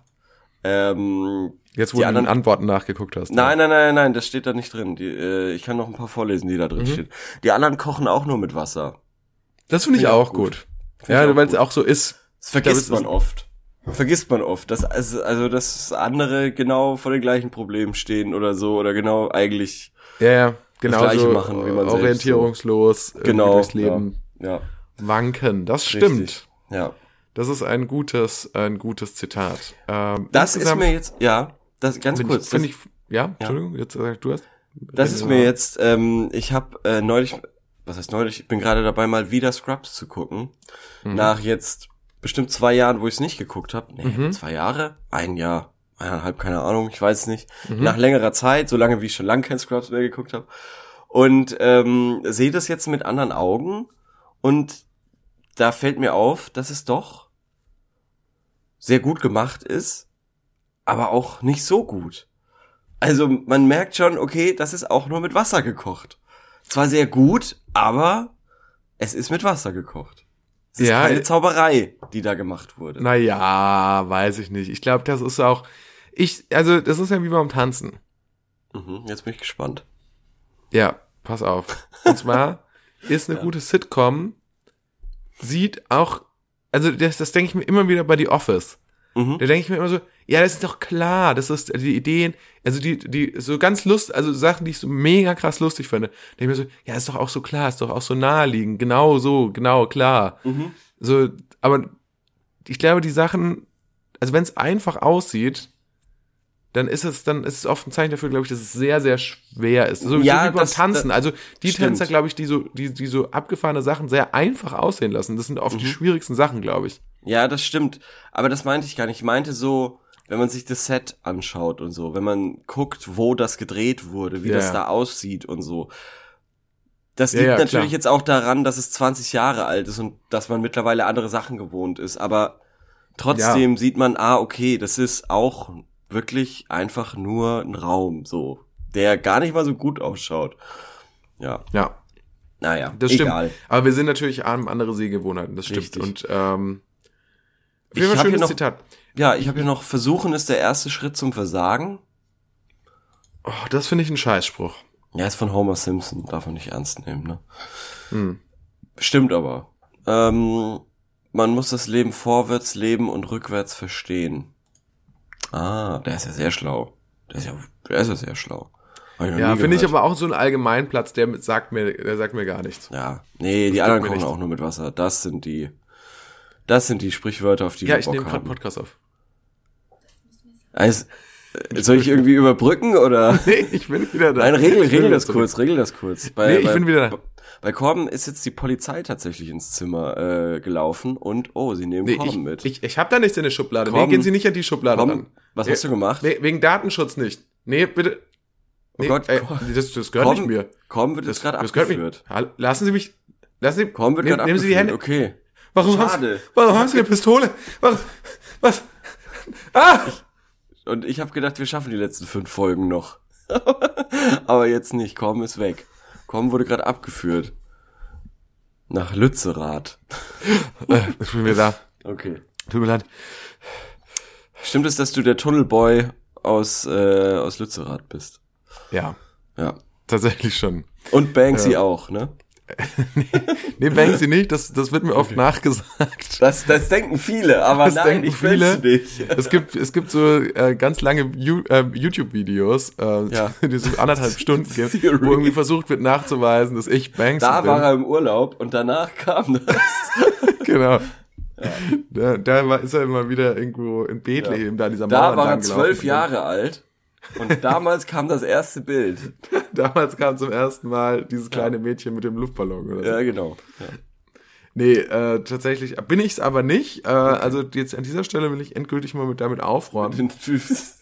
Ähm, Jetzt, wo Die du anderen- den Antworten nachgeguckt hast. nein, nein, nein, nein, das steht da nicht drin. Die, äh, ich kann noch ein paar vorlesen, die da drin Mhm. stehen. Die anderen kochen auch nur mit Wasser. Das finde ich Find ich auch gut. Ich Ja, weil es gut. auch so ist. Das vergisst glaube, man oft. Vergisst man oft, dass also, also dass andere genau vor den gleichen Problemen stehen oder so oder genau eigentlich Ja, ja, genau Gleiche so machen, wie man selbst orientierungslos irgendwie genau durchs Leben Ja, wanken. Das Richtig. stimmt. ja. Das ist ein gutes, ein gutes Zitat. Ähm, Das ist mir jetzt ja, das ganz kurz. Ich, find das, ich, ja, Entschuldigung, jetzt äh, du hast. das ist mir jetzt. Ähm, ich habe äh, neulich, was heißt neulich? Ich bin gerade dabei, mal wieder Scrubs zu gucken. Mhm. Nach jetzt bestimmt zwei Jahren, wo ich es nicht geguckt habe. Nee, Mhm. zwei Jahre, ein Jahr, eineinhalb, keine Ahnung, ich weiß nicht. Mhm. Nach längerer Zeit, so lange wie ich schon lange kein Scrubs mehr geguckt habe. Und ähm, sehe das jetzt mit anderen Augen und da fällt mir auf, dass es doch sehr gut gemacht ist, aber auch nicht so gut. Also man merkt schon, okay, das ist auch nur mit Wasser gekocht. Zwar sehr gut, aber es ist mit Wasser gekocht. Es ist Ja, keine äh, Zauberei, die da gemacht wurde. Naja, weiß ich nicht. Ich glaube, das ist auch. Ich, also, das ist ja wie beim Tanzen. Mhm, jetzt bin ich gespannt. Ja, pass auf. Und zwar <laughs> ist eine gute Sitcom, sieht auch, also das, das denke ich mir immer wieder bei The Office. Mhm. Da denke ich mir immer so, ja, das ist doch klar, das ist die Ideen, also die, die, so ganz Lust, also Sachen, die ich so mega krass lustig finde. Denke ich mir so, ja, ist doch auch so klar, ist doch auch so naheliegend, genau so, genau, klar. Mhm. So, aber ich glaube, die Sachen, also wenn es einfach aussieht, dann ist es, dann ist es oft ein Zeichen dafür, glaube ich, dass es sehr, sehr schwer ist. So, Ja, so wie beim das- Tanzen. das- also die stimmt. Tänzer, glaube ich, die so, die, die so abgefahrene Sachen sehr einfach aussehen lassen. Das sind oft Mhm. die schwierigsten Sachen, glaube ich. Ja, das stimmt. Aber das meinte ich gar nicht. Ich meinte so, wenn man sich das Set anschaut und so, wenn man guckt, wo das gedreht wurde, wie Ja, das ja. da aussieht und so. Das Ja, liegt ja, natürlich klar. jetzt auch daran, dass es 20 Jahre alt ist und dass man mittlerweile andere Sachen gewohnt ist. Aber trotzdem sieht man, ah, okay, das ist auch wirklich einfach nur ein Raum, so, der gar nicht mal so gut ausschaut. Ja, Ja, naja, das egal. stimmt. Aber wir sind natürlich andere Sehgewohnheiten, das stimmt. Richtig. Und ähm, Ich hab hier schönes noch- Zitat. Ja, ich habe hier noch, versuchen ist der erste Schritt zum Versagen. Oh, das finde ich ein Scheißspruch. Ja, ist von Homer Simpson, darf man nicht ernst nehmen, ne? Hm. Stimmt aber. Ähm, man muss das Leben vorwärts leben und rückwärts verstehen. Ah, der ist ja sehr schlau. Der ist ja, der ist ja sehr schlau. Ja, finde ich aber auch so ein Allgemeinplatz, der sagt mir, der sagt mir gar nichts. Ja, nee, die Das anderen tut mir kochen nicht. auch nur mit Wasser. Das sind die, das sind die Sprichwörter, auf die Ja, wir ich Bock nehme gerade haben. Podcast auf. Also, soll ich irgendwie überbrücken oder? <laughs> Nee, ich bin wieder da. Nein, regel, Ich regel das kurz, regel das kurz. Bei, Nee, ich bei, bin wieder da. Bei Korben ist jetzt die Polizei tatsächlich ins Zimmer äh, gelaufen und oh, sie nehmen Nee, Korben ich, mit. ich, ich habe da nichts in der Schublade. nee, Komm. gehen Sie nicht an die Schublade Komm, ran. was Nee, hast du gemacht? Nee, wegen Datenschutz nicht. Nee, bitte. Nee, Gott, ey, Korben. das, das gehört Korben, nicht mir. Korben wird Das, jetzt gerade abgeführt. mir. Lassen Sie mich. Lassen Sie. Korben wird gerade nehmen Sie die Hände. abgeführt. Okay. Warum, haben Schade. Sie, warum haben Sie eine Pistole? Was? Was? Ah! Und ich habe gedacht, wir schaffen die letzten fünf Folgen noch. <laughs> Aber jetzt nicht. Korben ist weg. Korben wurde gerade abgeführt. Nach Lützerath. Äh, bin wieder da. Okay. Tut mir leid. Stimmt es, dass du der Tunnelboy aus, äh, aus Lützerath bist? Ja, Ja. tatsächlich schon. Und Banksy Ja. auch, ne? <laughs> nee, Banksy nicht, das, das wird mir oft nachgesagt. Das, das denken viele, aber Das nein, denken ich viele. nicht. Es gibt, es gibt so äh, ganz lange You- äh, YouTube-Videos, äh, Ja. <laughs> die so anderthalb <laughs> Stunden Theory. wo irgendwie versucht wird nachzuweisen, dass ich Banksy Da bin. war er im Urlaub und danach kam das. Genau. Da, da war, ist er immer wieder irgendwo in Bethlehem, da an dieser Mauer Da war er zwölf Jahre alt und damals kam das erste Bild. <laughs> Damals kam zum ersten Mal dieses kleine Mädchen mit dem Luftballon oder so. Ja, genau. Ja. Nee, äh, tatsächlich bin ich's aber nicht. Äh, Also jetzt an dieser Stelle will ich endgültig mal mit damit aufräumen. Ich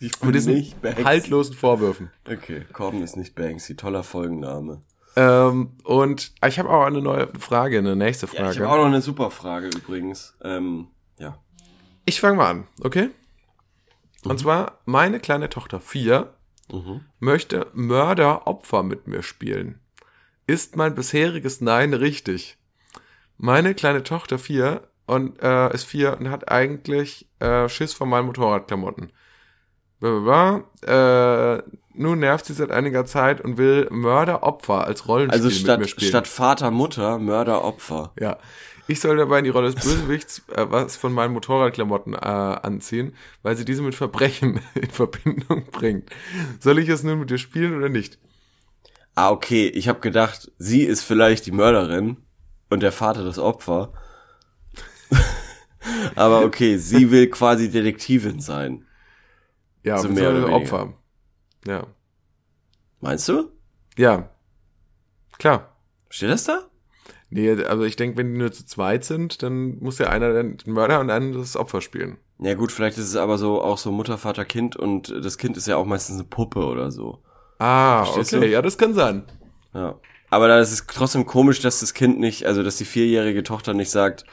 Mit bin diesen nicht Banksy. haltlosen Vorwürfen. Okay, Corbin ist nicht Banksy. Toller Folgenname. Ähm, und ich habe auch eine neue Frage, eine nächste Ja, Frage. ich habe auch noch eine super Frage übrigens. Ähm, ja. Ich fange mal an, okay? Und zwar, meine kleine Tochter vier Mhm. möchte Mörder-Opfer mit mir spielen. Ist mein bisheriges Nein richtig? Meine kleine Tochter vier und äh, ist vier und hat eigentlich äh, Schiss vor meinen Motorradklamotten. Blablabla. Äh, nun nervt sie seit einiger Zeit und will Mörder-Opfer als Rollenspiel Also mit mir statt, spielen. statt Vater, Mutter, Mörder, Opfer. Ja. Ich soll dabei in die Rolle des Bösewichts äh, was von meinen Motorradklamotten äh, anziehen, weil sie diese mit Verbrechen <laughs> in Verbindung bringt. Soll ich es nun mit dir spielen oder nicht? Ah, okay. Ich habe gedacht, sie ist vielleicht die Mörderin und der Vater das Opfer. <laughs> Aber okay, sie will quasi Detektivin sein. Ja, So mehr oder Opfer. Ja. Meinst du? Ja. Klar. Steht das da? Nee, also ich denke, wenn die nur zu zweit sind, dann muss ja einer den Mörder und einer das Opfer spielen. Ja gut, vielleicht ist es aber so auch so Mutter, Vater, Kind und das Kind ist ja auch meistens eine Puppe oder so. Ah, Verstehst okay, du? ja, das kann sein. Ja. Aber da ist es trotzdem komisch, dass das Kind nicht, also dass die vierjährige Tochter nicht sagt,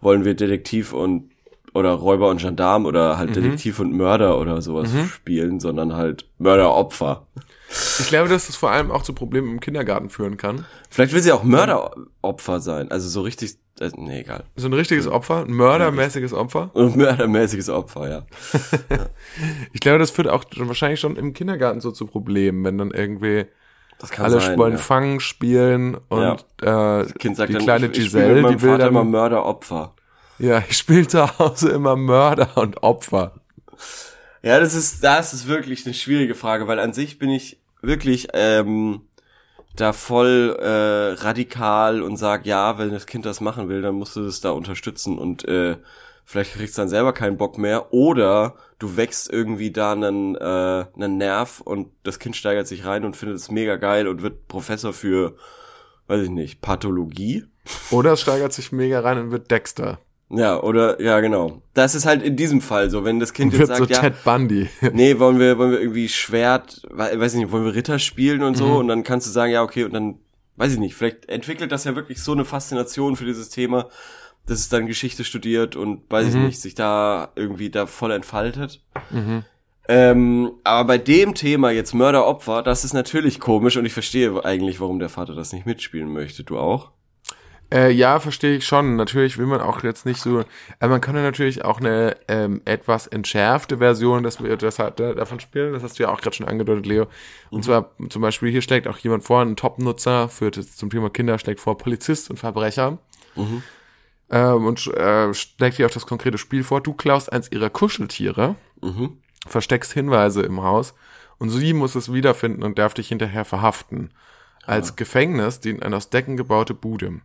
wollen wir Detektiv und oder Räuber und Gendarm oder halt Detektiv und Mörder oder sowas spielen, sondern halt Mörderopfer. Ich glaube, dass das vor allem auch zu Problemen im Kindergarten führen kann. Vielleicht will sie auch Mörderopfer sein, also so richtig, äh, nee, egal. So ein richtiges Opfer, ein mördermäßiges Opfer. <laughs> Und mördermäßiges Opfer, ja. <laughs> Ich glaube, das führt auch wahrscheinlich schon im Kindergarten so zu Problemen, wenn dann irgendwie alle sein. wollen ja. Fangen spielen und äh, Kind sagt die dann, kleine ich, ich Giselle, die will Vater immer dann, Mörderopfer. ja, ich spiele zu Hause immer Mörder und Opfer. Ja, das ist, das ist wirklich eine schwierige Frage, weil an sich bin ich wirklich ähm, da voll äh, radikal und sag, ja, wenn das Kind das machen will, dann musst du das da unterstützen und äh, vielleicht kriegst du dann selber keinen Bock mehr oder du wächst irgendwie da einen, äh, einen Nerv und das Kind steigert sich rein und findet es mega geil und wird Professor für, weiß ich nicht, Pathologie. Oder es steigert sich mega rein und wird Dexter. Ja, oder, ja, genau. Das ist halt in diesem Fall so, wenn das Kind jetzt so sagt, ja, Ted Bundy. <laughs> nee, wollen wir, wollen wir irgendwie Schwert, we- weiß ich nicht, wollen wir Ritter spielen und Mhm. so und dann kannst du sagen, ja, okay, und dann, weiß ich nicht, vielleicht entwickelt das ja wirklich so eine Faszination für dieses Thema, dass es dann Geschichte studiert und, weiß Mhm. ich nicht, sich da irgendwie da voll entfaltet. Ähm, aber bei dem Thema jetzt Mörder-Opfer, das ist natürlich komisch und ich verstehe eigentlich, warum der Vater das nicht mitspielen möchte. Du auch? Äh, ja, verstehe ich schon. Natürlich will man auch jetzt nicht so. Aber man kann ja natürlich auch eine ähm, etwas entschärfte Version das, das äh, davon spielen. Das hast du ja auch gerade schon angedeutet, Leo. Und zwar zum Beispiel hier schlägt auch jemand vor, ein Top-Nutzer für zum Thema Kinder schlägt vor Polizist und Verbrecher. Ähm, und äh, schlägt hier auch das konkrete Spiel vor. Du klaust eins ihrer Kuscheltiere, Mhm. versteckst Hinweise im Haus und sie muss es wiederfinden und darf dich hinterher verhaften. Als Gefängnis dient eine aus Decken gebaute Bude.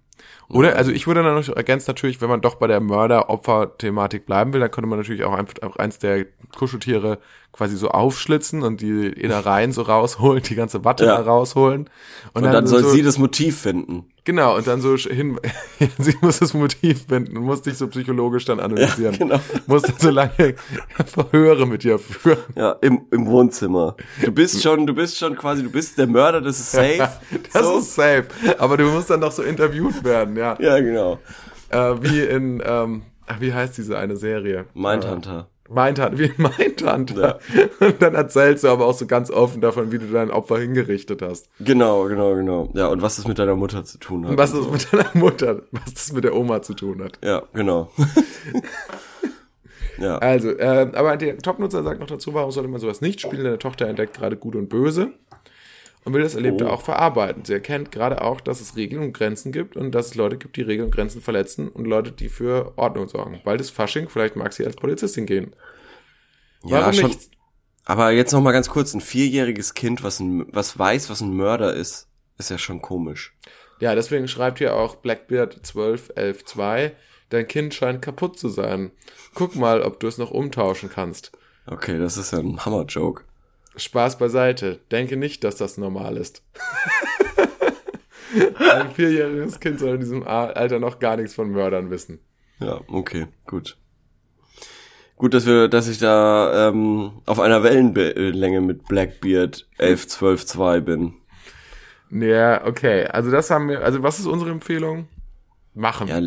Oder, also ich würde dann noch ergänzt natürlich, wenn man doch bei der Mörder-Opfer-Thematik bleiben will, dann könnte man natürlich auch einfach auch eins der Kuscheltiere quasi so aufschlitzen und die Innereien so rausholen, die ganze Watte Ja. da rausholen. Und dann, soll so, sie das Motiv finden. Genau, und dann so hin, <laughs> sie muss das Motiv finden und muss dich so psychologisch dann analysieren. genau. Muss dann so lange <laughs> Verhöre mit dir führen. Ja, im, im Wohnzimmer. Du bist schon, du bist schon quasi, du bist der Mörder, das ist safe. <laughs> Das so. ist safe. Aber du musst dann noch so interviewt werden, ja. ja, genau. Äh, wie in, ähm, wie heißt diese eine Serie? Mindhunter. Mindhunter, wie in Mindhunter. Und dann erzählst du aber auch so ganz offen davon, wie du dein Opfer hingerichtet hast. Genau, genau, genau. Ja, und was das mit deiner Mutter zu tun hat. Und was das mit deiner Mutter, was das mit der Oma zu tun hat. Ja, genau. <laughs> ja. Also, äh, aber der Topnutzer sagt noch dazu, warum sollte man sowas nicht spielen? Deine Tochter entdeckt gerade Gut und Böse. Und will das Erlebte Oh. auch verarbeiten. Sie erkennt gerade auch, dass es Regeln und Grenzen gibt und dass es Leute gibt, die Regeln und Grenzen verletzen und Leute, die für Ordnung sorgen. Bald ist Fasching, vielleicht mag sie als Polizistin gehen. Warum schon, nicht? Aber jetzt noch mal ganz kurz, ein vierjähriges Kind, was, ein, was weiß, was ein Mörder ist, ist ja schon komisch. Ja, deswegen schreibt hier auch Blackbeard 12112, dein Kind scheint kaputt zu sein. Guck mal, ob du es noch umtauschen kannst. Okay, das ist ja ein Hammer-Joke. Spaß beiseite. Denke nicht, dass das normal ist. <laughs> Ein vierjähriges Kind soll in diesem Alter noch gar nichts von Mördern wissen. Ja, okay, gut. Gut, dass wir, dass ich da ähm, auf einer Wellenlänge mit Blackbeard 11122 bin. Ja, okay. Also das haben wir. Also was ist unsere Empfehlung? Machen. Ja,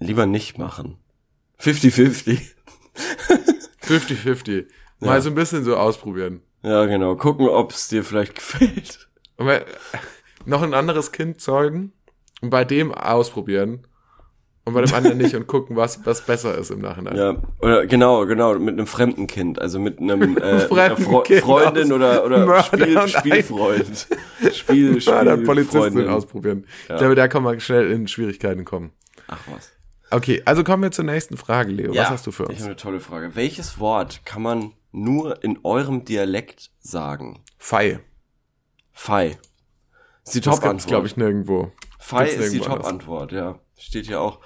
lieber nicht machen. 50-50. 50-50. <laughs> Mal Ja. so ein bisschen so ausprobieren. Ja, genau. Gucken, ob es dir vielleicht <laughs> gefällt. Und mal, noch ein anderes Kind zeugen und bei dem ausprobieren und bei dem anderen nicht und gucken, was, was besser ist im Nachhinein. Ja, oder genau, genau, mit einem fremden Kind, also mit einem <laughs> äh, mit einer Fre Kind Freundin oder oder Mörder Spiel, und Spielfreund. Spiel, Ja, dann Polizistin Spielfreundin. ausprobieren. Ich glaube, da kann man schnell in Schwierigkeiten kommen. Ach was. Okay, also kommen wir zur nächsten Frage, Leo. was hast du für Ich uns? habe eine tolle Frage. Welches Wort kann man nur in eurem Dialekt sagen? Fei. Fei. Ist die Top-Antwort. glaube ich, nirgendwo. Fei gibt's ist die. Top-Antwort, ja. Steht hier auch.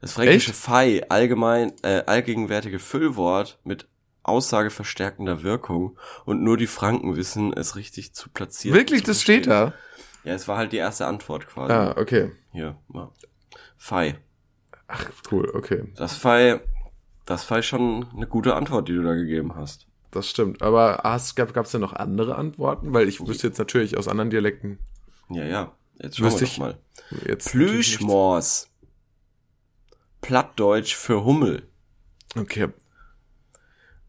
Das fränkische Echt? Fei, allgemein, äh, allgegenwärtige Füllwort mit aussageverstärkender Wirkung und nur die Franken wissen, es richtig zu platzieren. Wirklich, zu das steht da? Ja, es war halt die erste Antwort quasi. Ah, okay. Hier, ja. Fei. Ach, cool, okay. Das Fei, das Fei schon eine gute Antwort, die du da gegeben hast. Das stimmt. Aber hast, gab es denn noch andere Antworten? Weil ich wüsste jetzt natürlich aus anderen Dialekten. Ja, ja. Jetzt schauen Wüsste wir ich mal. Jetzt. Plüschmors. Plattdeutsch für Hummel. Okay.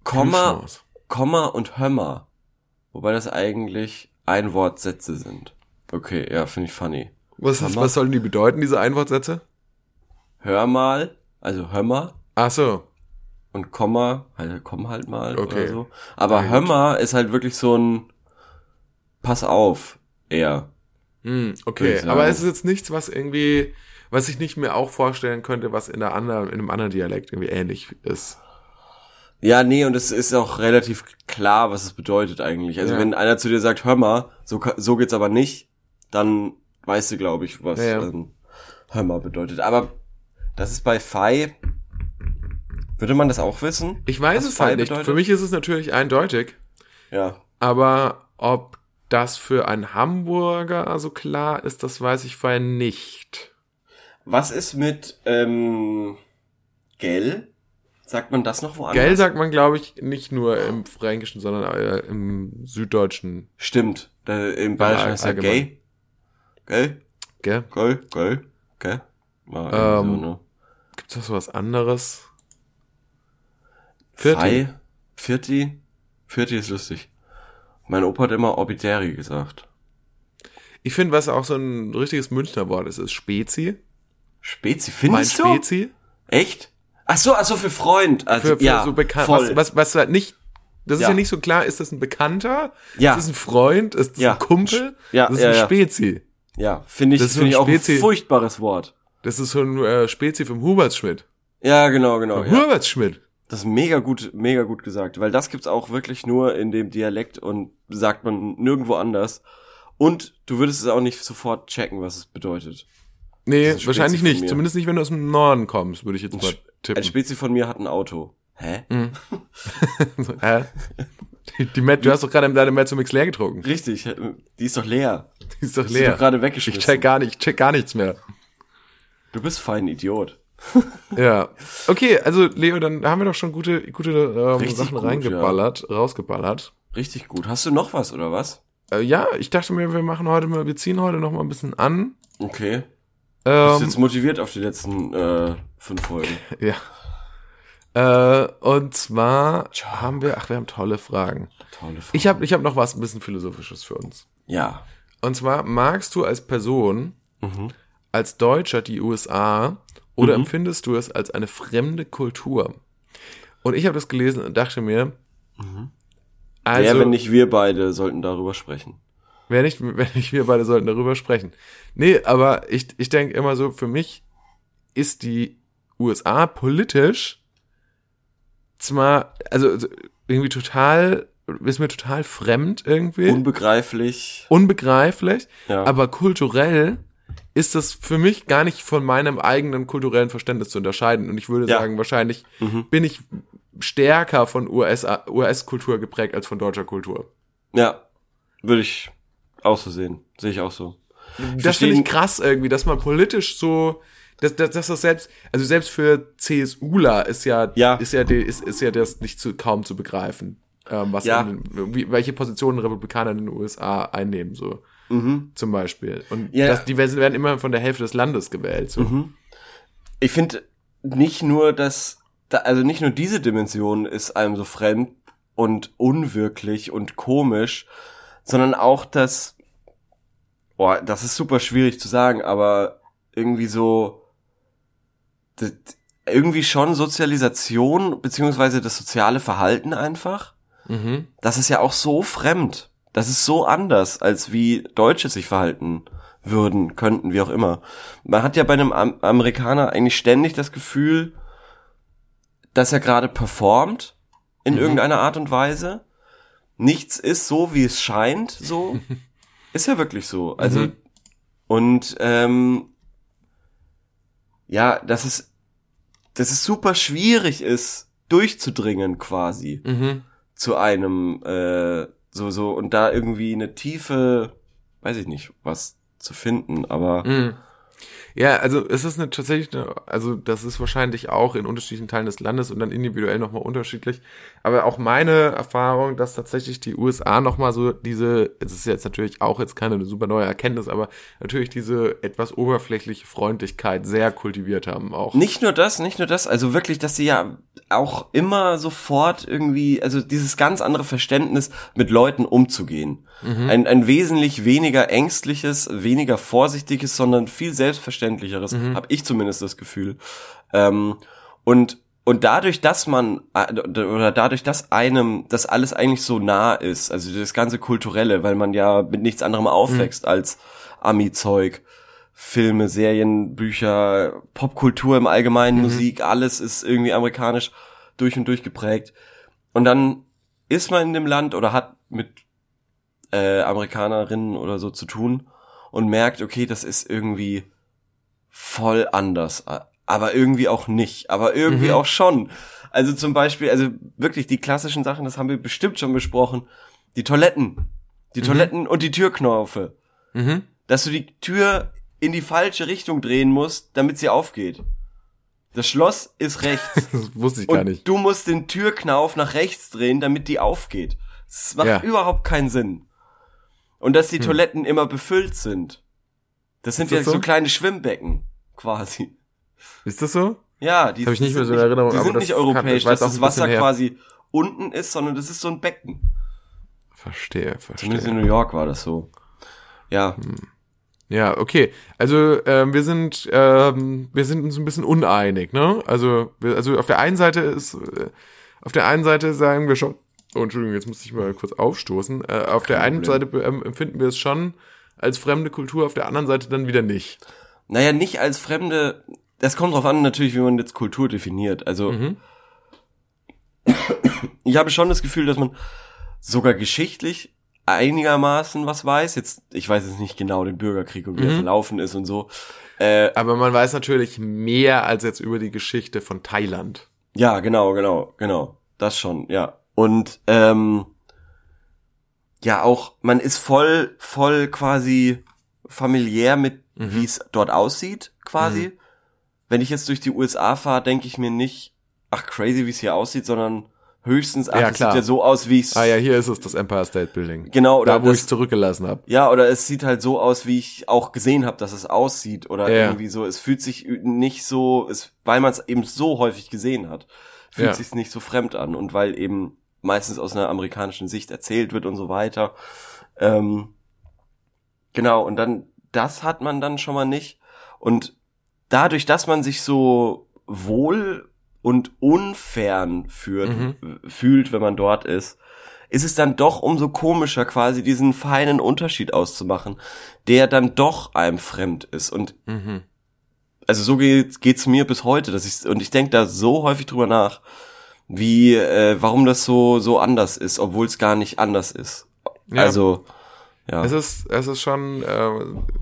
Komma. Komma und Hömmer. Wobei das eigentlich Einwortsätze sind. Okay, ja, finde ich funny. Was, ist, was sollen die bedeuten, diese Einwortsätze? Hör mal, also Hömmer Ach so. Und Komma, halt, komm halt mal Okay. oder so. Aber Ja. Hömmer ist halt wirklich so ein Pass auf, eher. Hm, okay. Aber es ist jetzt nichts, was irgendwie, was ich nicht mehr auch vorstellen könnte, was in der anderen, in einem anderen Dialekt irgendwie ähnlich ist. Ja, nee, und es ist auch relativ klar, was es bedeutet eigentlich. Also Ja. wenn einer zu dir sagt, hör mal, so, so geht's aber nicht, dann weißt du, glaube ich, was Ja, ja. ähm, hör mal bedeutet. Aber das ist bei Fei, würde man das auch wissen? Ich weiß es halt nicht. bedeutet? Für mich ist es natürlich eindeutig. Ja. Aber ob das für einen Hamburger so klar ist, das weiß ich vorher nicht. Was ist mit ähm, Gell? Sagt man das noch woanders? Gell sagt man, glaube ich, nicht nur im Fränkischen, sondern äh, im Süddeutschen. Stimmt. Da, Im Bayerischen heißt er allgemein. gay. Gell? Gell? Gell? Gell? Gell? Ja, Ähm, so, ne? Gibt's noch so was anderes? Viertel. Fei, Vierti, Vierti ist lustig. Mein Opa hat immer Orbiteri gesagt. Ich finde, was auch so ein richtiges Münchner Wort ist, ist Spezi. Spezi, Mein findest du? Spezi. Echt? Ach so, ach so, für Freund. Also, Für, für ja, so bekannt. Was, was, was halt nicht, das ist Ja. ja. nicht so klar, ist das ein Bekannter? Ja. Ist das ein Freund? Ist das Ja. ein Kumpel? Ja, Das ist ja, ein ja. Spezi. Ja, finde ich, finde ich auch ein furchtbares Wort. Das ist so ein äh, Spezi vom Hubertsschmidt. Ja, genau, genau. Ja. Hubertsschmidt. Das ist mega gut, mega gut gesagt, weil das gibt's auch wirklich nur in dem Dialekt und sagt man nirgendwo anders. Und du würdest es auch nicht sofort checken, was es bedeutet. Nee, wahrscheinlich nicht. Zumindest nicht, wenn du aus dem Norden kommst, würde ich jetzt mal Sp- Ein tippen. Spezi von mir hat ein Auto. Hä? <laughs> So, Hä? Die, die Met, du hast doch gerade deine Mezzomix leer getrunken. Richtig, die ist doch leer. Die ist doch Die ist leer. doch gerade ich weggeschmissen. check gar nicht, ich check gar nichts mehr. Du bist fein Idiot. Ja. Okay, also Leo, dann haben wir doch schon gute, gute ähm, Sachen gut, reingeballert, rausgeballert. Richtig gut. Hast du noch was oder was? Äh, ja, ich dachte mir, wir machen heute mal, wir ziehen heute noch mal ein bisschen an. Okay. Du bist Ähm, jetzt motiviert auf die letzten äh, fünf Folgen. <laughs> ja. Äh, und zwar haben wir, ach, wir haben tolle Fragen. Tolle Folge. Ich habe ich hab noch was ein bisschen Philosophisches für uns. ja. Und zwar, magst du als Person, Mhm. als Deutscher die USA oder empfindest du es als eine fremde Kultur? Und ich habe das gelesen und dachte mir, also, Wer, wenn nicht wir beide, sollten darüber sprechen. Wenn nicht, <laughs> wenn nicht, wir beide sollten darüber sprechen. Nee, aber ich, ich denke immer so, für mich ist die USA politisch zwar, also irgendwie total, ist mir total fremd irgendwie. Unbegreiflich. Unbegreiflich. Ja. Aber kulturell ist das für mich gar nicht von meinem eigenen kulturellen Verständnis zu unterscheiden. Und ich würde Ja. sagen, wahrscheinlich bin ich stärker von US, US-Kultur geprägt als von deutscher Kultur. Ja, würde ich auch so sehen. Sehe ich auch so. Das finde ich krass irgendwie, dass man politisch so, dass, dass, dass das selbst, also selbst für CSUler ist ja, Ja. ist ja, die, ist, ist ja das nicht zu, kaum zu begreifen, ähm, was, Ja. in wie, welche Positionen Republikaner in den USA einnehmen, so. Zum Beispiel. Und Mhm. Ja. Mhm. das, die werden immer von der Hälfte des Landes gewählt, so. Ich finde nicht nur, dass, da, also nicht nur diese Dimension ist einem so fremd und unwirklich und komisch, sondern auch das, boah, das ist super schwierig zu sagen, aber irgendwie so, das, irgendwie schon Sozialisation beziehungsweise das soziale Verhalten einfach. Mhm. Das ist ja auch so fremd. Das ist so anders, als wie Deutsche sich verhalten würden, könnten, wie auch immer. Man hat ja bei einem Am Amerikaner eigentlich ständig das Gefühl, dass er gerade performt in irgendeiner Art und Weise. Nichts ist so, wie es scheint, so. <laughs> ist ja wirklich so. Also, Mhm. und ähm, ja, dass es, dass es super schwierig ist, durchzudringen quasi Mhm. zu einem äh, so so und da irgendwie eine tiefe, weiß ich nicht, was zu finden, aber Mhm. Ja, also es ist eine, tatsächlich, eine, also das ist wahrscheinlich auch in unterschiedlichen Teilen des Landes und dann individuell nochmal unterschiedlich. Aber auch meine Erfahrung, dass tatsächlich die USA nochmal so diese, es ist jetzt natürlich auch jetzt keine super neue Erkenntnis, aber natürlich diese etwas oberflächliche Freundlichkeit sehr kultiviert haben auch. nicht nur das, nicht nur das, also wirklich, dass sie ja auch immer sofort irgendwie, also dieses ganz andere Verständnis mit Leuten umzugehen. Ein, ein wesentlich weniger ängstliches, weniger vorsichtiges, sondern viel selbstverständlicheres, habe ich zumindest das Gefühl. Ähm, und und dadurch, dass man äh, oder dadurch, dass einem das alles eigentlich so nah ist, also das ganze kulturelle, weil man ja mit nichts anderem aufwächst als Ami-Zeug, Filme, Serien, Bücher, Popkultur im Allgemeinen, Musik, alles ist irgendwie amerikanisch durch und durch geprägt. Und dann ist man in dem Land oder hat mit äh, Amerikanerinnen oder so zu tun und merkt, okay, das ist irgendwie voll anders, a- aber irgendwie auch nicht, aber irgendwie Mhm. auch schon. Also zum Beispiel, also wirklich die klassischen Sachen, das haben wir bestimmt schon besprochen, die Toiletten, die Toiletten und die Türknöpfe, Mhm. dass du die Tür in die falsche Richtung drehen musst, damit sie aufgeht. Das Schloss ist rechts. <laughs> Das wusste ich gar Und nicht. du musst den Türknauf nach rechts drehen, damit die aufgeht. Das macht Ja. Hm. überhaupt keinen Sinn. Und dass die Toiletten immer befüllt sind. Das sind Ist ja das so? so? kleine Schwimmbecken, quasi. Ist das so? Ja, die, Hab ich nicht mehr sind so in Erinnerung, Die sind das nicht kann- europäisch, weiß dass das Wasser quasi unten ist, sondern das ist so ein Becken. Verstehe, Zumindest in verstehe. New York war das so. Ja, Hm. Ja, okay. Also ähm, wir sind ähm, wir sind uns ein bisschen uneinig, ne? Also wir, also auf der einen Seite ist äh, auf der einen Seite sagen wir schon oh, Entschuldigung, jetzt musste ich mal kurz aufstoßen. Äh, auf der einen Problem. Seite ähm, empfinden wir es schon als fremde Kultur, auf der anderen Seite dann wieder nicht. Naja, nicht als Fremde. Das kommt drauf an, natürlich, wie man jetzt Kultur definiert. Also, Mhm. ich habe schon das Gefühl, dass man sogar geschichtlich einigermaßen was weiß. Jetzt, ich weiß jetzt nicht genau den Bürgerkrieg und wie er Mhm. verlaufen ist und so. Äh, Aber man weiß natürlich mehr als jetzt über die Geschichte von Thailand. ja, genau, genau, genau. Das schon, ja. Und ähm, ja, auch, man ist voll, voll quasi familiär mit, Mhm. wie es dort aussieht, quasi. Wenn ich jetzt durch die USA fahre, denke ich mir nicht, ach crazy, wie es hier aussieht, sondern höchstens, ach, Ja, es sieht ja so aus, wie ich Ah ja, hier ist es, das Empire State Building. Genau, oder da, wo ich es zurückgelassen habe. Ja, oder es sieht halt so aus, wie ich auch gesehen habe, dass es aussieht. Oder Ja. irgendwie so, es fühlt sich nicht so, es, weil man es eben so häufig gesehen hat, fühlt Ja. sich nicht so fremd an. Und weil eben meistens aus einer amerikanischen Sicht erzählt wird und so weiter. Ähm, genau, und dann, das hat man dann schon mal nicht. Und dadurch, dass man sich so wohl und unfern führt, Mhm. fühlt, wenn man dort ist, ist es dann doch umso komischer, quasi diesen feinen Unterschied auszumachen, der dann doch einem fremd ist. Und Mhm. also so geht, geht's mir bis heute, dass ich und ich denke da so häufig drüber nach, wie äh, warum das so so anders ist, obwohl es gar nicht anders ist. Ja. Also ja. Es ist, es ist schon, äh,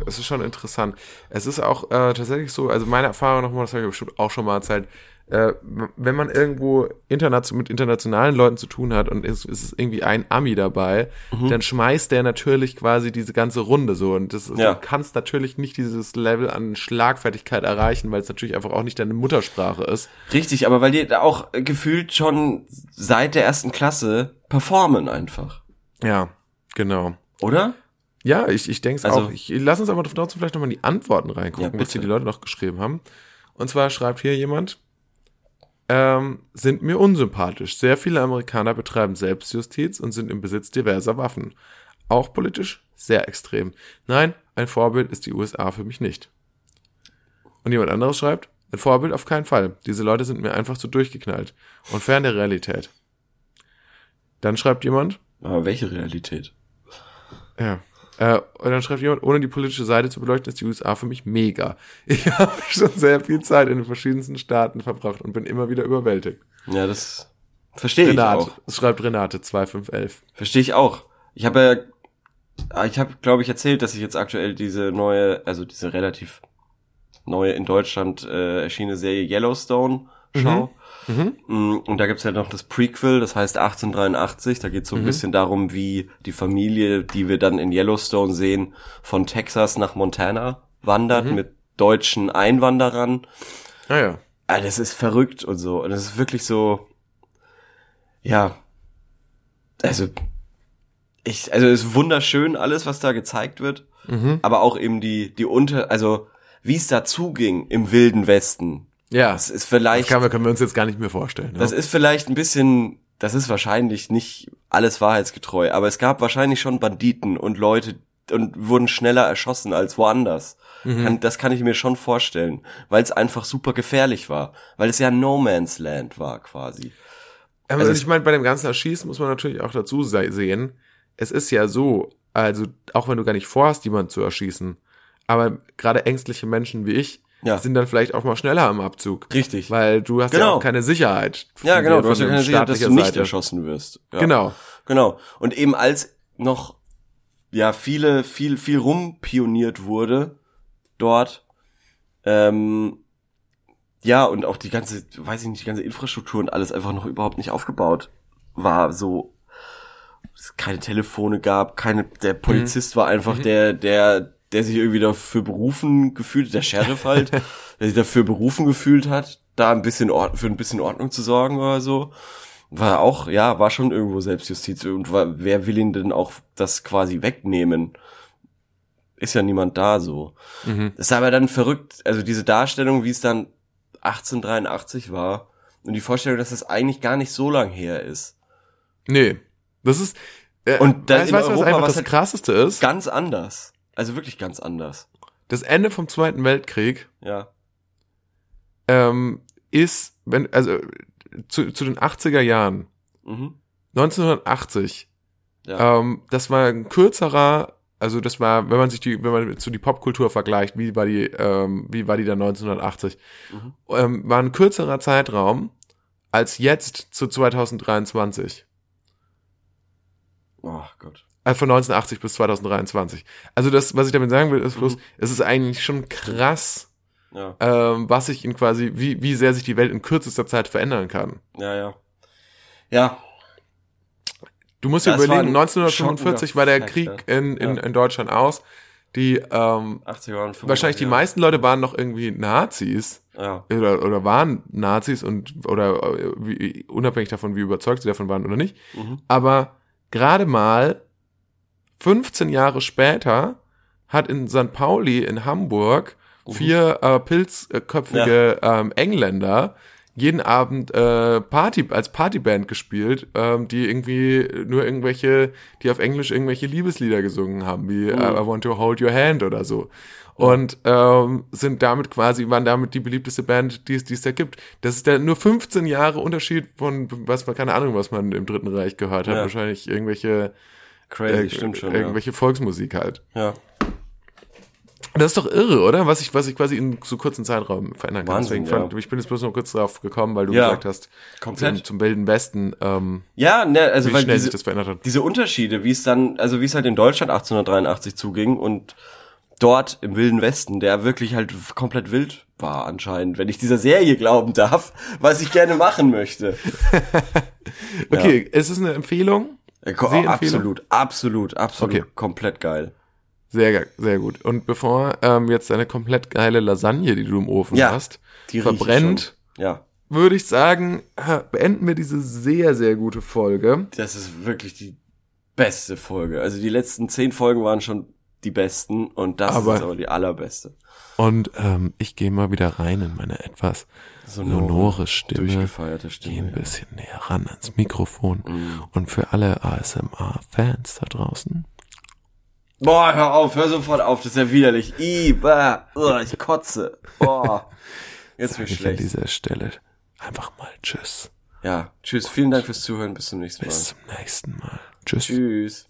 es ist schon interessant. Es ist auch äh, tatsächlich so, also meine Erfahrung nochmal, das habe ich bestimmt auch schon mal erzählt, äh, wenn man irgendwo internation mit internationalen Leuten zu tun hat und es, es ist irgendwie ein Ami dabei, Mhm. dann schmeißt der natürlich quasi diese ganze Runde so und das, Ja. du kannst natürlich nicht dieses Level an Schlagfertigkeit erreichen, weil es natürlich einfach auch nicht deine Muttersprache ist. Richtig, aber weil die auch gefühlt schon seit der ersten Klasse performen einfach, Ja, genau. Oder? Ja, ich, ich denke es Also- auch. Ich, lass uns aber dazu vielleicht nochmal in die Antworten reingucken, Ja, was hier die Leute noch geschrieben haben. Und zwar schreibt hier jemand, ähm, sind mir unsympathisch. Sehr viele Amerikaner betreiben Selbstjustiz und sind im Besitz diverser Waffen. Auch politisch sehr extrem. Nein, ein Vorbild ist die USA für mich nicht. Und jemand anderes schreibt, ein Vorbild auf keinen Fall. Diese Leute sind mir einfach zu durchgeknallt und fern der Realität. Dann schreibt jemand, Aber welche Realität? Ja. Äh, und dann schreibt jemand, ohne die politische Seite zu beleuchten, ist die USA für mich mega. <laughs> Ich habe schon sehr viel Zeit in den verschiedensten Staaten verbracht und bin immer wieder überwältigt. Ja, das verstehe ich Renate, auch. das schreibt Renate 2511. Verstehe ich auch. Ich habe ja, ah, ich habe, glaube ich, erzählt, dass ich jetzt aktuell diese neue, also diese relativ neue in Deutschland äh, erschienene Serie Yellowstone schaue. Mhm. Mm, Und da gibt's ja noch das Prequel, das heißt 1883. Da geht's so ein bisschen darum, wie die Familie, die wir dann in Yellowstone sehen, von Texas nach Montana wandert mit deutschen Einwanderern. Naja. Ah, das ist verrückt und so. Und das ist wirklich so, ja, also, ich, also es ist wunderschön alles, was da gezeigt wird, Mhm. aber auch eben die, die unter, also, wie es da zuging im Wilden Westen. Ja. Das ist Das vielleicht, kann, können wir uns jetzt gar nicht mehr vorstellen. Das ist vielleicht ein bisschen, das ist wahrscheinlich nicht alles wahrheitsgetreu, aber es gab wahrscheinlich schon Banditen und Leute und wurden schneller erschossen als woanders. Mhm. Kann, das kann ich mir schon vorstellen, weil es einfach super gefährlich war, weil es ja No Man's Land war quasi. Aber also ich meine, bei dem ganzen Erschießen muss man natürlich auch dazu se- sehen, es ist ja so, also auch wenn du gar nicht vorhast, jemanden zu erschießen, aber gerade ängstliche Menschen wie ich Ja. sind dann vielleicht auch mal schneller am Abzug. Richtig. Weil du hast ja Genau. auch keine Sicherheit. Ja, genau, du hast ja keine Sicherheit, dass du nicht Seite. erschossen wirst. Ja. Genau. Genau. Und eben als noch ja viele viel viel rumpioniert wurde dort ähm, ja und auch die ganze weiß ich nicht die ganze Infrastruktur und alles einfach noch überhaupt nicht aufgebaut war so es keine Telefone gab keine der Polizist war einfach der der der sich irgendwie dafür berufen gefühlt der Sheriff halt <laughs> der sich dafür berufen gefühlt hat da ein bisschen Ord für ein bisschen Ordnung zu sorgen oder so war auch, ja, war schon irgendwo Selbstjustiz. Und war, wer will ihn denn auch das quasi wegnehmen? Ist ja niemand da so. Mhm. Das ist aber dann verrückt, also diese Darstellung, wie es dann 1883 war und die Vorstellung, dass das eigentlich gar nicht so lang her ist. Nee. Das ist. Äh, Und dann weißt, in weißt du, was Europa, einfach was das halt- krasseste ist? Ganz anders. Also wirklich ganz anders. Das Ende vom Zweiten Weltkrieg Ja. ähm, ist, wenn, also zu, zu den 80er Jahren, Mhm. 1980, Ja. ähm, das war ein kürzerer, also das war, wenn man sich die, wenn man zu die Popkultur vergleicht, wie war die, ähm, wie war die da 1980, Mhm. ähm, war ein kürzerer Zeitraum als jetzt zu 2023. Oh Gott. Also von 1980 bis 2023. Also das, was ich damit sagen will, ist bloß, Mhm. es ist eigentlich schon krass, Ja. ähm, was sich in quasi, wie, wie sehr sich die Welt in kürzester Zeit verändern kann. Ja, ja. Ja. Du musst dir war überlegen, ein 1945 war der Krieg in, in, Ja. in Deutschland aus. Die, ähm, 80er und 85er. wahrscheinlich die ja. meisten Leute waren noch irgendwie Nazis Ja. oder, oder waren Nazis und oder äh, wie, unabhängig davon, wie überzeugt sie davon waren oder nicht. Mhm. Aber gerade mal 15 Jahre später hat in St. Pauli in Hamburg Mhm. vier äh, pilzköpfige ähm, Engländer jeden Abend äh, Party als Partyband gespielt, ähm, die irgendwie nur irgendwelche, die auf Englisch irgendwelche Liebeslieder gesungen haben, wie I, I Want to Hold Your Hand oder so. Und ähm, sind damit quasi, waren damit die beliebteste Band, die es, die es da gibt. Das ist der nur 15 Jahre Unterschied von, was man, keine Ahnung, was man im Dritten Reich gehört hat. Ja. Wahrscheinlich irgendwelche, Crazy, äh, stimmt schon. irgendwelche Volksmusik halt. Ja. Das ist doch irre, oder? Was ich, was ich quasi in so kurzen Zeitraum verändern kann. Wahnsinn, Deswegen ja. fand, ich bin jetzt bloß noch kurz drauf gekommen, weil du Ja. gesagt hast, Komplett. zum, zum Wilden Westen, ähm, ja, ne, also wie weil schnell diese, sich das verändert hat. diese Unterschiede, wie es dann, also wie es halt in Deutschland 1883 zuging und dort im Wilden Westen, der wirklich halt komplett wild war anscheinend, wenn ich dieser Serie glauben darf, was ich gerne machen möchte. <laughs> Okay, es ist eine Empfehlung. Äh? Absolut, absolut, absolut, Okay. komplett geil. Sehr, sehr gut. Und bevor ähm, jetzt eine komplett geile Lasagne, die du im Ofen Ja, hast, verbrennt. Ja, würde ich sagen, beenden wir diese sehr, sehr gute Folge. das ist wirklich die beste Folge. Also die letzten zehn Folgen waren schon die besten und das Aber- ist aber die allerbeste. Und ähm, ich gehe mal wieder rein in meine etwas sonore Stimme. durchgefeierte Gehe Stimme. ein bisschen näher ran ans Mikrofon. Mhm. Und für alle ASMR-Fans da draußen, Boah, hör auf, hör sofort auf, das ist ja widerlich. I, bah, ich kotze. Boah. <laughs> Jetzt wird ich an schlecht. dieser Stelle einfach mal Tschüss. Ja, tschüss, vielen Dank fürs Zuhören, bis zum nächsten Mal. Bis zum nächsten Mal. Tschüss. Tschüss.